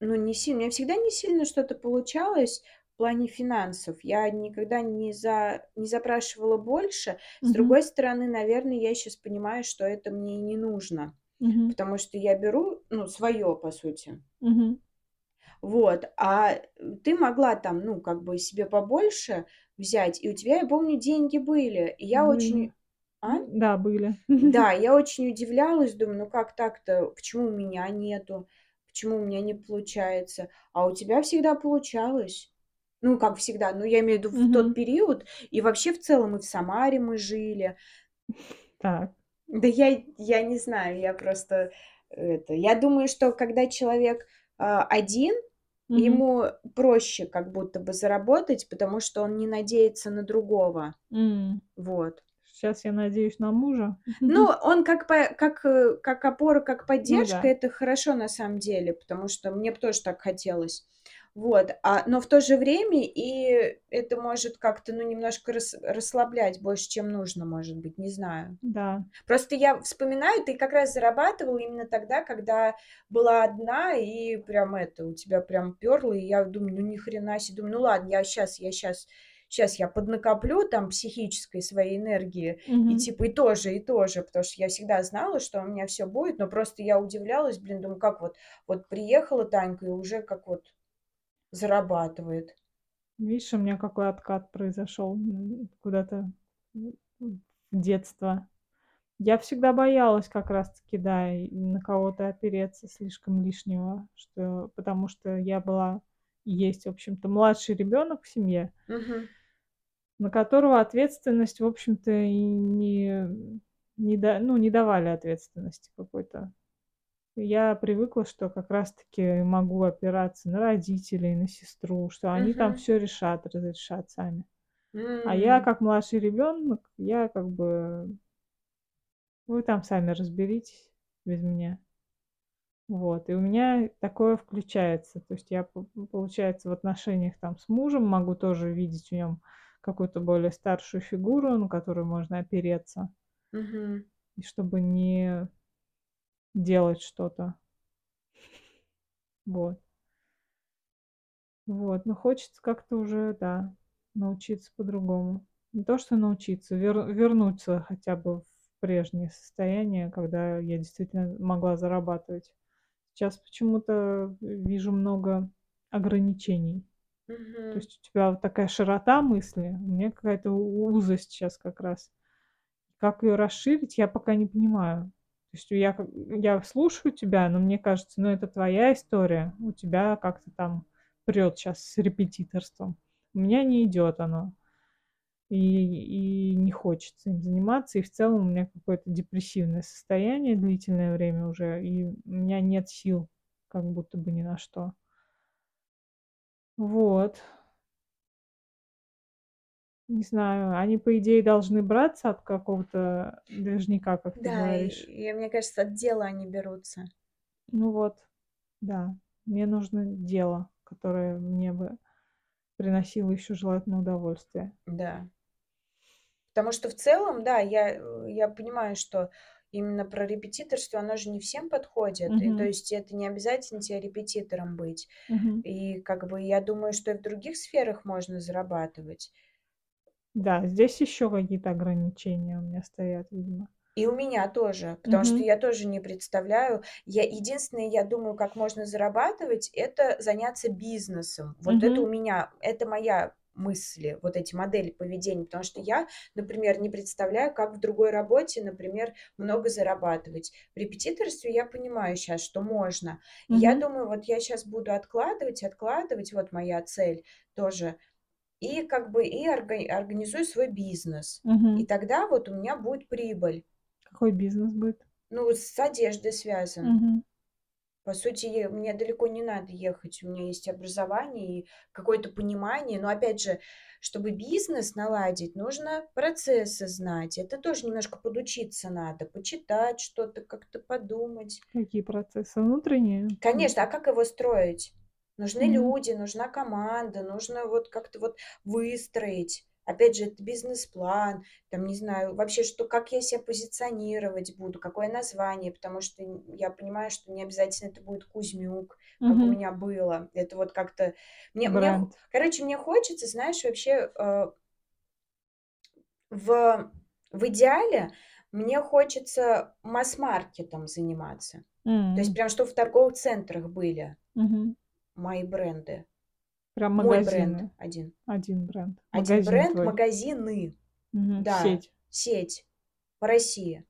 ну, не сильно, у меня всегда не сильно что-то получалось в плане финансов. Я никогда не за не запрашивала больше. С Мгм. другой стороны, наверно, я щас понимаю, что это мне и не нужно, Мгм. потому что я беру, ну, своё, по сути. Мгм. Вот, а, ты могла там, ну, как бы себе побольше взять, и у тебя, я помню, деньги были. И я Были. очень А? Да, были. [laughs] Да, я очень удивлялась, думаю: "Ну как так-то? Почему у меня нету? Почему у меня не получается?" А у тебя всегда получалось. Ну, как всегда, ну, я имею в виду в тот период, и вообще в целом и в Самаре мы жили. Так. Да я я не знаю, я просто это я думаю, что когда человек, а, один, Мгм. ему проще как будто бы заработать, потому что он не надеется на другого. М. Вот. Щас я надеюсь на мужа. Ну, [laughs] он как по как, э, как опора, как Ну поддержка- да. это хорошо на самом деле, потому что мне б тоже так хотелось. Вот, а, но в то же время и это может как-то, ну, немножко рас расслаблять больше, чем нужно, может быть, не знаю. Да. Просто я вспоминаю, ты как раз зарабатывала именно тогда, когда была одна, и прям это, у тебя прям пёрло. И я думаю: "Ну, ни хрена се". Думаю: "Ну ладно, я щас я щас щас я поднакоплю там психической своей энергии, и Мгм. типа и тоже, и тоже". Потому что я всегда знала, что у меня всё будет, но просто я удивлялась, блин, думаю: "Как вот вот приехала Танька и уже как вот зарабатывает". Видишь, у меня какой откат произошёл, м, куда-то, в детство. Я всегда боялась как раз-таки, да, на кого-то опереться слишком лишнего, что потому что я была и есть, в общем-то, младший ребёнок в семье Мгм. на которого ответственность, в общем-то, и не не да ну, не давали ответственности какой-то. Я привыкла, что как раз-таки могу опираться на родителей, на сестру, что они там Мгм. всё решат, разрешат сами. А я, как младший ребёнок, я как бы вы там сами разберитесь без меня. Вот, и у меня такое включается. То есть я, по получается, в отношениях там с мужем могу тоже видеть в нём какую-то более старшую фигуру, на которую можно опереться. Мгм. И чтобы не делать что-то. Вот. Вот, но хочется как-то уже, да, научиться по-другому. Не то что научиться, вер вернуться хотя бы в прежнее состояние, когда я действительно могла зарабатывать. Щас почему-то вижу много ограничений. То Мгм. есть у тебя вот такая широта мысли, у меня какая-то узость сейчас как раз. Как ее расширить, я пока не понимаю. То есть я я слушаю тебя, но мне кажется, ну, это твоя история, у тебя как-то там прёт щас с репетиторством. У меня не идёт оно. И и не хочется им заниматься. И в целом у меня какое-то депрессивное состояние длительное время уже, и у меня нет сил как будто бы ни на что. Вот. Не знаю, они, по идее, должны браться от какого-то движняка, как ты Да, и говоришь. и мне кажется, от дела они берутся. Ну вот, да. Мне нужно дело, которое мне бы приносило ещё желательно удовольствие. Да. Потому что в целом, да, я, э, я понимаю, что именно про репетиторство, оно же не всем подходит. И то Мгм. есть это не обязательно те репетитором быть. Мгм. И как бы я думаю, что и в других сферах можно зарабатывать. Да, здесь ещё какие-то ограничения у меня стоят, видимо. И у меня тоже, потому что Мгм. я тоже не представляю. Я единственное, я думаю, как можно зарабатывать- это заняться бизнесом. Вот это у меня, это моя мысли, вот эти модели поведения. Потому что я, например, не представляю, как в другой работе, например, много зарабатывать. В репетиторстве я понимаю щас, что можно. И я думаю, вот я щас буду откладывать, откладывать, вот моя цель тоже, и как бы и орга организую свой бизнес. И Мгм. тогда вот у меня будет прибыль. Какой бизнес будет? Ну, с одеждой связан. Мгм. По сути, мне далеко не надо ехать. У меня есть образование и какое-то понимание. Но опять же, чтобы бизнес наладить, нужно процессы знать. Это тоже немножко подучиться надо, почитать что-то, как-то подумать. Какие процессы? Внутренние? Конечно, а как его строить? Нужны Мгм. люди, нужна команда, нужно вот как-то вот выстроить. Опять же, это бизнес-план, там, не знаю, вообще, что как я себя позиционировать буду, какое название, потому что я понимаю, что не обязательно это будет Кузьмюк, как у Мгм. меня было. Это вот как-то мне мне короче, мне хочется, знаешь, вообще, э в в идеале мне хочется масс-маркетом заниматься. То есть прям чтоб в торговых центрах были Мгм. Мои бренды. Прям Мой бренд магазины. 1. 1 бренд. 1 Магазин бренд, твой. магазины. Мгм. Да, Сеть. сеть по России.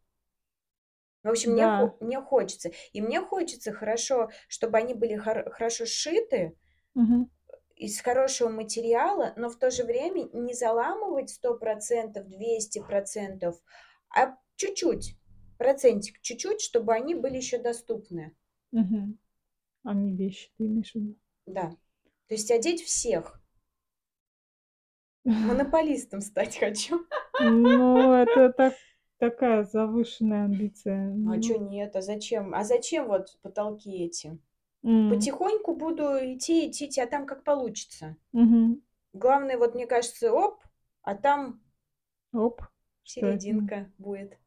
В общем, мне Да. хо мне хочется. И мне хочется хорошо, чтобы они были хоро хорошо сшиты Мгм. из хорошего материала, но в то же время не заламывать 100 %, 200 %, а чуть-чуть, процентик чуть-чуть, чтобы они были ещё доступны. Мгм. А не вещи ты имеешь в виду? Да. То есть одеть всех. [laughs] Монополистом стать хочу. Ну, [laughs] это так такая завышенная амбиция. А Ну нет? А зачем? А зачем вот потолки эти? М. Потихоньку буду идти, идти, идти, а там как получится. Мгм. Главное, вот мне кажется, оп, а там Оп, что серединка будет.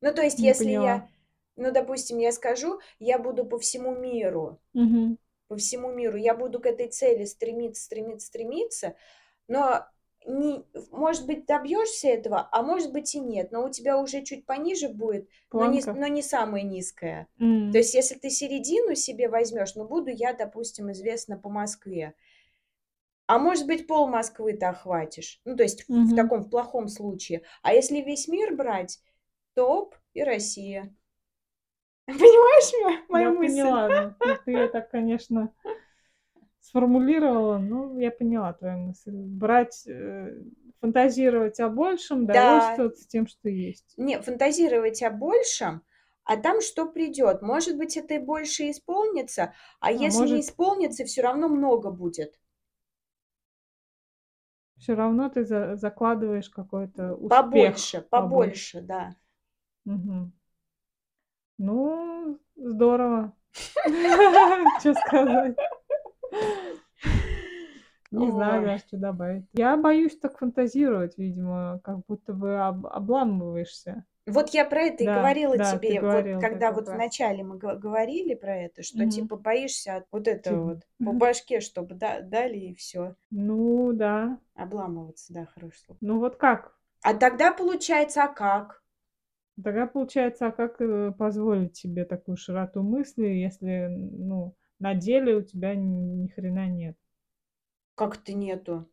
Ну, то есть, Не если поняла. я, ну, допустим, я скажу, я буду по всему миру Мгм. по всему миру, я буду к этой цели стремиться, стремиться, стремиться, но не в может быть, добьёшься этого, а может быть и нет, но у тебя уже чуть пониже будет, но не но не самая низкая. То М. есть, если ты середину себе возьмёшь, ну, буду я, допустим, известна по Москве. А может быть, пол-Москвы ты охватишь. Ну, то есть в Мгм. таком, в плохом случае. А если весь мир брать, то оп, и Россия. Понимаешь мо Я мою мысль? поняла, ну, ты так, конечно сформулировала, но я поняла твою мысль. Брать, э, фантазировать о большем, Да. довольствоваться тем, что есть. Не, фантазировать о большем, а там что придёт. Может быть, это и больше исполнится, а А если не может исполнится, всё равно много будет. Всё равно ты за закладываешь какой-то успех Побольше, побольше. побольше, да. Мгм. Ну, здорово. [laughs] [laughs] Чё сказать? Не знаю даже, чё добавить. Я боюсь так фантазировать, видимо, как будто бы об обламываешься. Вот я про это и говорила да, тебе, вот говорила так когда вот вначале мы го говорили про это, что типа боишься от вот этого Типа. вот по башке, чтобы да дали и всё. Ну да. Обламываться, да, хорошее слово. Ну вот как? А тогда получается, а как? Тогда получается, а как, э, позволить себе такую широту мысли, если, ну, на деле у тебя ни хрена нет? Как-то нету.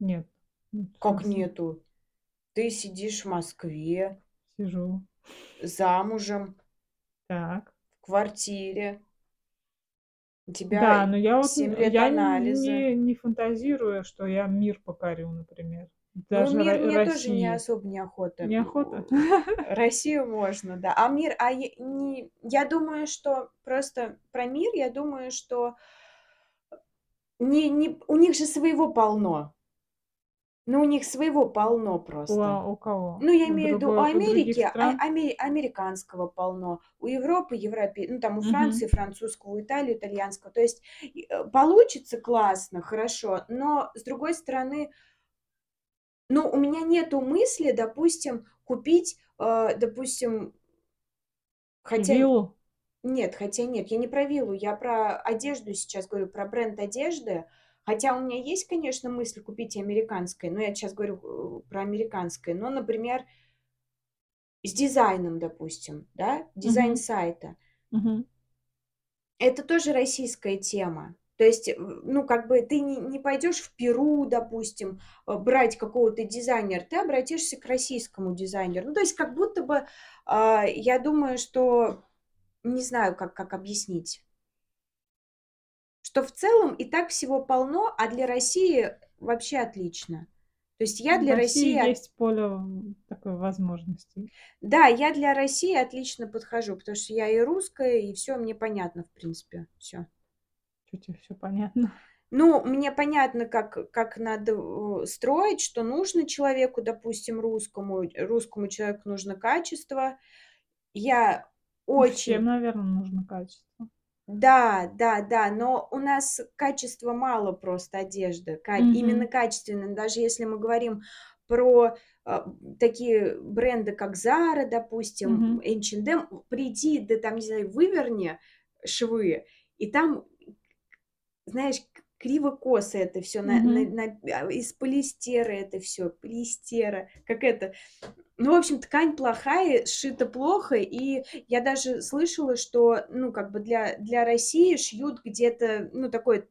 Нет. Ну, Как нету? Ты сидишь в Москве, Сижу. замужем, Так. в квартире. У тебя Да, но я вот 7 н лет я анализа. не не фантазирую, что я мир покорю, например. Ну, Даже мир Ро мне тоже не особо неохота. Неохота? Россию можно, да. А мир, а я не я думаю, что просто про мир, я думаю, что не не у них же своего полно. Ну, у них своего полно У просто. а у кого? Ну, я У имею в виду, у у Америки, а стран? аме американского полно, у Европы европе ну, там у. Франции французского, у Италии итальянского. То есть, э, получится классно, хорошо, но, с другой стороны ну, у меня нету мысли, допустим, купить, э, допустим хотя Виллу? нет, хотя нет, я не про виллу, я про одежду сейчас говорю, про бренд одежды. Хотя у меня есть, конечно, мысль купить американское, но я сейчас говорю, э, про американское. Но, например с дизайном, допустим, да, дизайн Мгм. сайта. Мгм. Это тоже российская тема. То есть, ну, как бы ты не не пойдешь в Перу, допустим, э, брать какого-то дизайнера, ты обратишься к российскому дизайнеру. Ну, то есть как будто бы, а, я думаю, что не знаю, как как объяснить. Что в целом и так всего полно, а для России вообще отлично. То есть я В для России России есть поле, такой возможностей. Да, я для России отлично подхожу, потому что я и русская, и всё мне понятно, в принципе, всё. Чё те всё понятно? Ну, мне понятно, как как надо, э, строить, что нужно человеку, допустим, русскому. Русскому человеку нужно качество. Я Ну, всем, очень наверно, нужно качество. Да, да, да, но у нас качества мало просто одежды, ка именно Мгм. качественной. Даже если мы говорим про, а, такие бренды, как Zara, допустим, Мгм. H&M, приди, да там, не знаю, выверни швы, и там, знаешь, криво-косо это всё, на на на а, из полиэстера это всё, полиэстера, как это. Ну, в общем, ткань плохая, сшито плохо, и я даже слышала, что, ну, как бы для для России шьют где-то, ну, такой,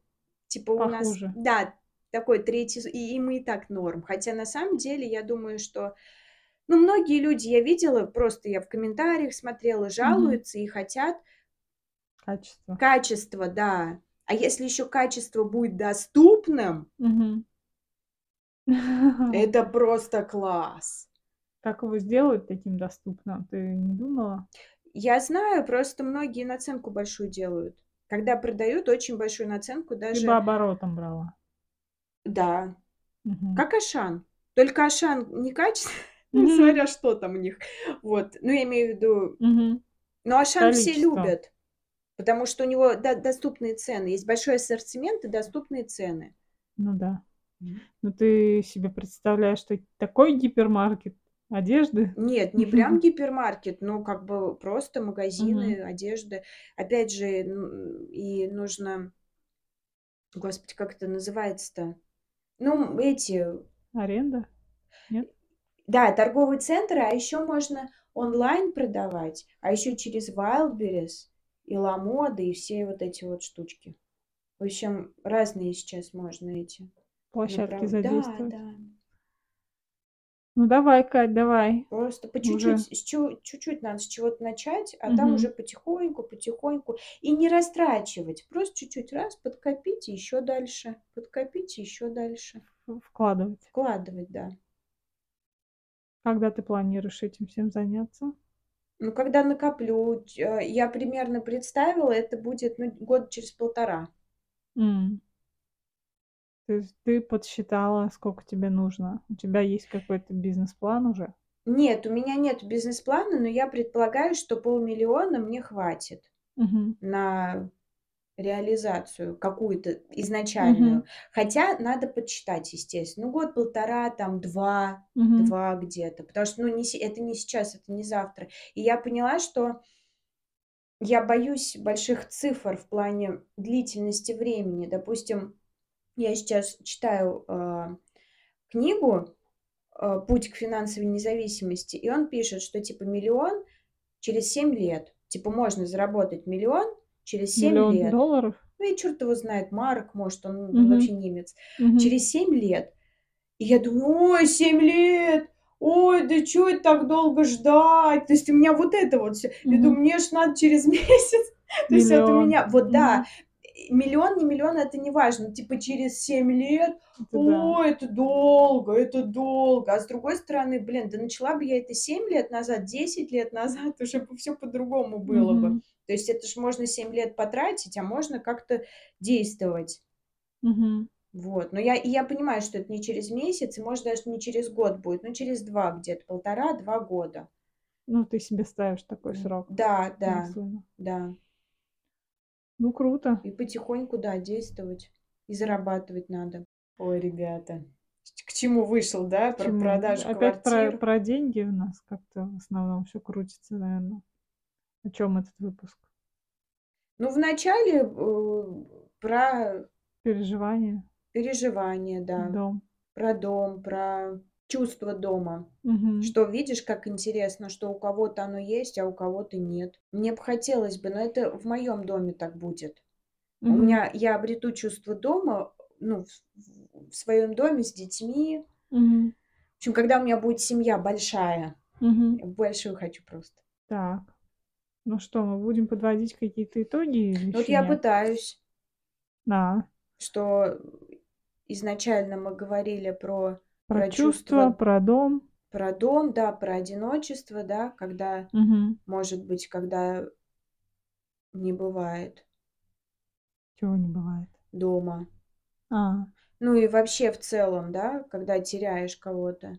типа у нас, Похуже. да, такой третий, и им и так норм. Хотя на самом деле я думаю, что, ну, многие люди, я видела, просто я в комментариях смотрела, жалуются и хотят Качество. качество, да. А если ещё качество будет доступным [laughs] это просто класс! Как его сделают таким доступным, ты не думала? Я знаю, просто многие наценку большую делают. Когда продают, очень большую наценку даже оборотом брала. Да. Мгм. Как Ашан. Только Ашан не каче ну, [laughs] Мгм. смотря что там у них. Вот. Ну, я имею в виду Мгм. но Ашан все Количество. любят, потому что у него до доступные цены. Есть большой ассортимент и доступные цены. Ну да. Ну, ты себе представляешь, что такой гипермаркет одежды? Нет, не прям [laughs] гипермаркет, но как бы просто магазины одежды. Опять же, и нужно Господи, как это называется-то? Ну, эти Аренда? Нет? Да, торговые центры, а ещё можно онлайн продавать, а ещё через Wildberries и Ламода, и все вот эти вот штучки. В общем, разные сейчас можно эти Площадки направ Да, задействовать. да. Ну, давай, Кать, давай. Просто по чуть-чуть, чуть-чуть надо с чего-то начать, а там уже потихоньку, потихоньку. И не растрачивать, просто чуть-чуть раз подкопить и ещё дальше, подкопить и ещё дальше. Вкладывать. Вкладывать, да. Когда ты планируешь этим всем заняться? Ну, когда накоплю, а, я примерно представила, это будет, ну, года через 1,5. М. То есть ты подсчитала, сколько тебе нужно? У тебя есть какой-то бизнес-план уже? Нет, у меня нет бизнес-плана, но я предполагаю, что полмиллиона мне хватит Мгм. на реализацию какую-то изначальную. Хотя надо подсчитать, естественно. Ну, год-полтора, там 2, Мгм. 2 где-то. Потому что, ну, не это не сейчас, это не завтра. И я поняла, что я боюсь больших цифр в плане длительности времени. Допустим, я сейчас читаю, а, книгу, а, "Путь к финансовой независимости", и он пишет, что типа 1 000 000 через 7 лет. Типа можно заработать 1 000 000 через 7 1 000 000 лет. долларов? ну и черт его знает, Марк, может, он вообще Мгм. немец, Мгм. через 7 лет. И я думаю: "Ой, 7 лет! Ой, да чё это так долго ждать?" То есть у меня вот это вот всё. Я думаю, мне ж надо через [laughs] месяц. То есть вот у Миллион. меня вот да, Мгм. э, миллион, не миллион- это не важно. Типа через 7 лет, Это да. ой, это долго, это долго. А с другой стороны, блин, да начала бы я это 7 лет назад, 10 лет назад, [laughs] уже бы всё по-другому было бы. То есть это ж можно 7 лет потратить, а можно как-то действовать. Мгм. Вот. Но я и я понимаю, что это не через месяц, и может даже не через год будет, но через 2 где-то, 1,5-2 года. Ну, ты себе ставишь такой срок да, да, да. Ну, круто. И потихоньку, да, действовать. И зарабатывать надо. Ой, ребята, к чему вышел, да? Про Почему? продажу Опять про квартир. про деньги у нас как-то в основном всё крутится, наверно. О чём этот выпуск? Ну, вначале, э, про Переживания. переживания, да. Дом. Про дом, про чувство дома. Мгм. Что видишь, как интересно, что у кого-то оно есть, а у кого-то нет. Мне б хотелось бы, но это в моём доме так будет. У Мгм. меня я обрету чувство дома, ну, в в своём доме с детьми. Мгм. В общем, когда у меня будет семья большая. Я большую хочу просто. Так. Ну что, мы будем подводить какие-то итоги Ну, вот я нет? пытаюсь. Да. Что изначально мы говорили про Про про чувства, чувство про дом. про дом, да, про одиночество, да, когда, Мгм. может быть, когда не бывает Чего не бывает? дома. А. Ну и вообще в целом, да, когда теряешь кого-то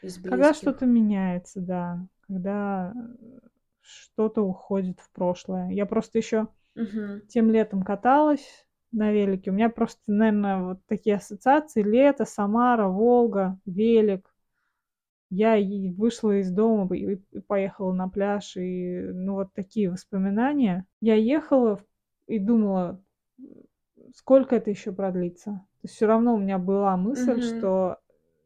из Когда близких. что-то меняется, да. Когда, э, что-то уходит в прошлое. Я просто ещё Мгм. тем летом каталась на велике. У меня просто, наверно, вот такие ассоциации: лето, Самара, Волга, велик. Я и вышла из дома и поехала на пляж. И, ну, вот такие воспоминания. Я ехала и думала: сколько это ещё продлится? То есть всё равно у меня была мысль, Мгм. что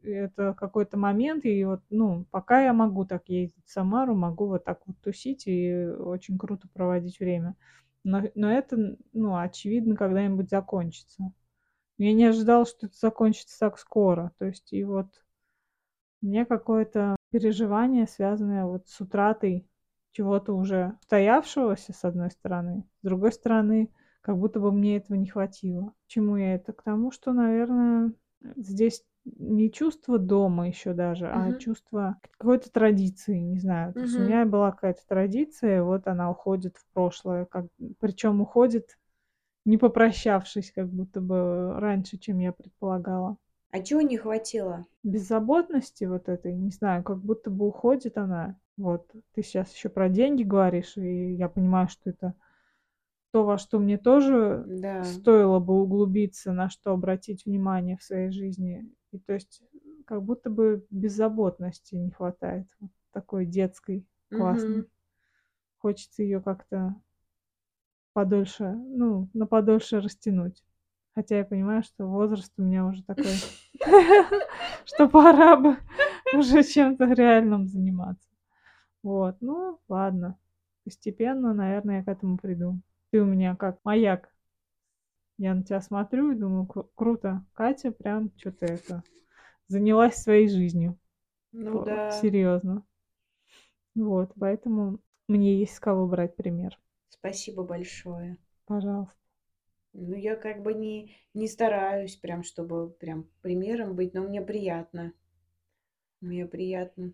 это какой-то момент, и вот, ну, пока я могу так ездить в Самару, могу вот так вот тусить и очень круто проводить время. Но но это, ну, очевидно, когда-нибудь закончится. Я не ожидала, что это закончится так скоро. То есть и вот у меня какое-то переживание, связанное вот с утратой чего-то уже устоявшегося, с одной стороны. С другой стороны, как будто бы мне этого не хватило. Чему я это? К тому, что, наверное, здесь не чувство дома ещё даже, а Мгм. чувство какой-то традиции, не знаю. То есть у меня была какая-то традиция, вот она уходит в прошлое, как причём уходит, не попрощавшись, как будто бы раньше, чем я предполагала. А чего не хватило? Беззаботности вот этой, не знаю, как будто бы уходит она. Вот ты щас ещё про деньги говоришь, и я понимаю, что это то, во что мне тоже Да. стоило бы углубиться, на что обратить внимание в своей жизни. И то есть как будто бы беззаботности не хватает, вот такой детской, классной. Хочется её как-то подольше, ну, на подольше растянуть. Хотя я понимаю, что возраст у меня уже такой, [laughs] что пора бы уже чем-то реальным заниматься. Вот, ну ладно. Постепенно, наверно, я к этому приду. Ты у меня как маяк. Я на тя смотрю и думаю: кру круто, Катя прям чё-то это занялась своей жизнью. Ну П да. серьёзно. Вот, поэтому мне есть с кого брать пример. Спасибо большое. Пожалуйста. Ну, я как бы не не стараюсь прям, чтобы прям примером быть, но мне приятно. Мне приятно.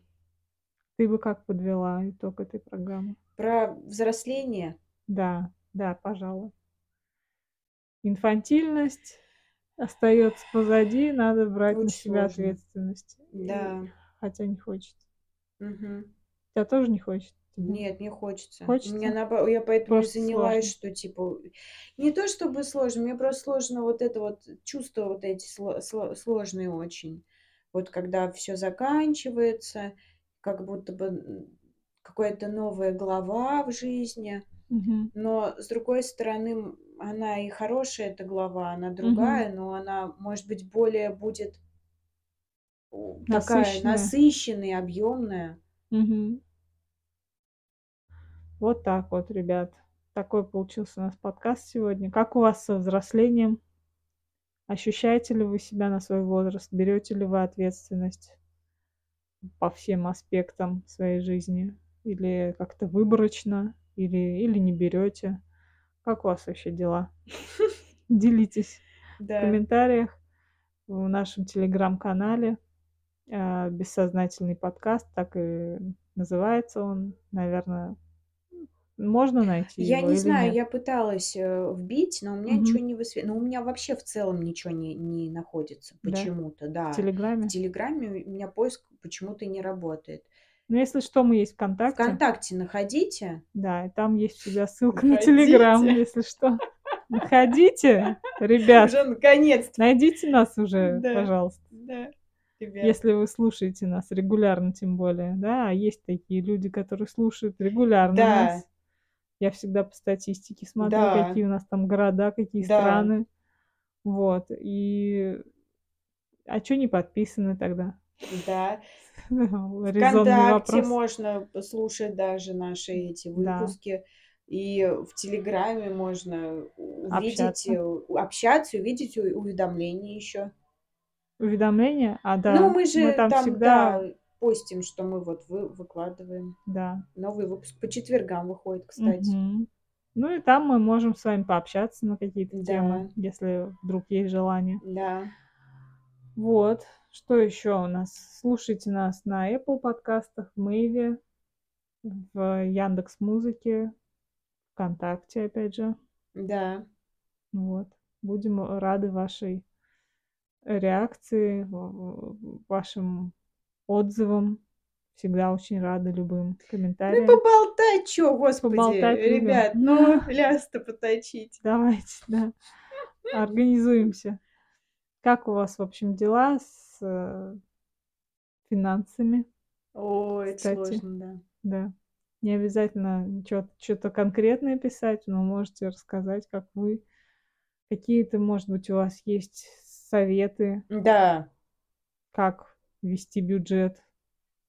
Ты бы как подвела итог этой программы? Про взросление? Да, да, пожалуй. Инфантильность остаётся позади, надо брать на Очень себя сложно. ответственность. И Да. хотя не хочется. Мгм. Тя тоже не хочется? Тебе? Нет, не хочется. У меня Хочется? наобо я поэтому и Просто занялась, сложно. что типа не то чтобы сложно, мне просто сложно вот это вот чувства вот эти сло сло сложные очень. Вот когда всё заканчивается, как будто бы, какая-то новая глава в жизни. Мгм. Но с другой стороны, она и хорошая, эта глава, она другая, но она, может быть, более будет у такая Насыщенная. насыщенная, объёмная. Мгм. Вот так вот, ребят. такой получился у нас подкаст сегодня. Как у вас со взрослением? Ощущаете ли вы себя на свой возраст? Берете ли вы ответственность по всем аспектам своей жизни? Или как-то выборочно? Или, или не берете? Как у вас вообще дела? [laughs] Делитесь в Да. комментариях в нашем телеграм-канале. а, Бессознательный подкаст, так и называется он, наверное. Можно найти Я его не знаю, нет? я пыталась э, вбить, но у меня Мгм. ничего не высвечивается. Ну, у меня вообще в целом ничего не, не находится Да? почему-то, В да. В Телеграме? Телеграме у меня поиск почему-то не работает. Ну, если что, мы есть ВКонтакте. ВКонтакте находите. Да, и там есть всегда ссылка на Телеграм, Находите. если что. Находите, ребят, Уже наконец-то. найдите нас уже, Да. пожалуйста. Да, ребят. Если вы слушаете нас регулярно, тем более. Да, а есть такие люди, которые слушают регулярно Да. нас. Я всегда по статистике смотрю, Да. какие у нас там города, какие Да. страны. Вот. И а чё не подписаны тогда? Да. [laughs] Резонный ВКонтакте вопрос. можно послушать даже наши эти Да. выпуски. И в Телеграме можно увидеть, Общаться. э, общаться, увидеть уведомления еще. Уведомления? А, да. Ну, мы же там, там, всегда... да, постим, что мы вот вы, выкладываем. Да. Новый выпуск по четвергам выходит, кстати. Мгм. Ну и там мы можем с вами пообщаться на какие-то Да. темы, если вдруг есть желание. Да. Вот. Что еще у нас? Слушайте нас на Apple подкастах, в Мэйве, в Яндекс Музыке, ВКонтакте, опять же. Да. Вот. Будем рады вашей реакции, вашим отзывам. Всегда очень рады любым Ну, комментариям. поболтать, чё, господи, Поболтать любим. ребят, ну, [laughs] ляс-то поточить. Давайте, да. Организуемся. Как у вас, в общем, дела с э, финансами? Ой, это Кстати. сложно, да. Да. Не обязательно что-то конкретное писать, но можете рассказать, как вы, какие-то, может быть, у вас есть советы, Да, как вести бюджет,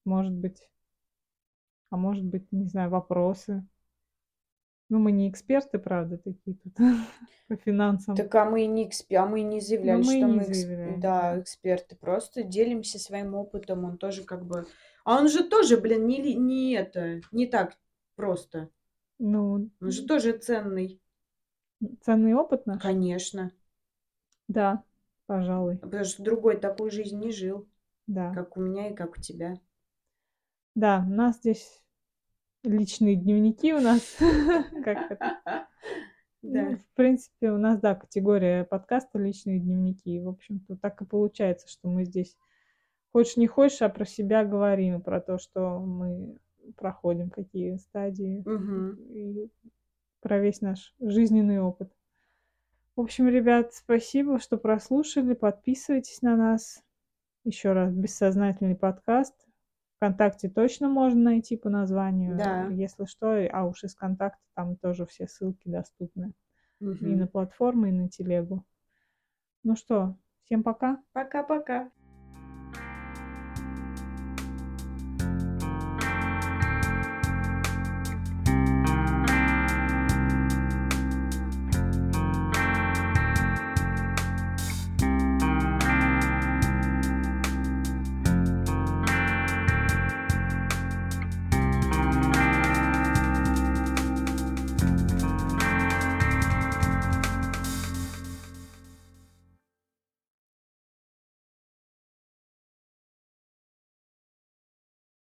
может быть, а может быть, не знаю, вопросы. Ну, мы не эксперты, правда, такие тут [laughs] по финансам. так а мы не эксп- а мы не заявляли, мы и что не мы эксп- заявляем, да, эксперты, просто делимся своим опытом, он тоже как бы, а он же тоже, блин, не, не это, не так просто, Ну, он же тоже ценный, ценный опыт наш? конечно, Да, пожалуй, потому что другой такую жизнь не жил, да. как у меня и как у тебя. Да, у нас здесь личные дневники у нас. [laughs] Как это? [laughs] Ну, Да, в принципе, у нас, да, категория подкаста личные дневники. В общем-то, так и получается, что мы здесь хочешь не хочешь, а про себя говорим, и про то, что мы проходим, какие стадии, Мгм. и про весь наш жизненный опыт. В общем, ребят, спасибо, что прослушали. Подписывайтесь на нас. Еще раз, бессознательный подкаст. ВКонтакте точно можно найти по названию. Да. Если что, а уж из ВКонтакта там тоже все ссылки доступны. И Мгм. на платформы, и на телегу. Ну что, всем пока. Пока-пока.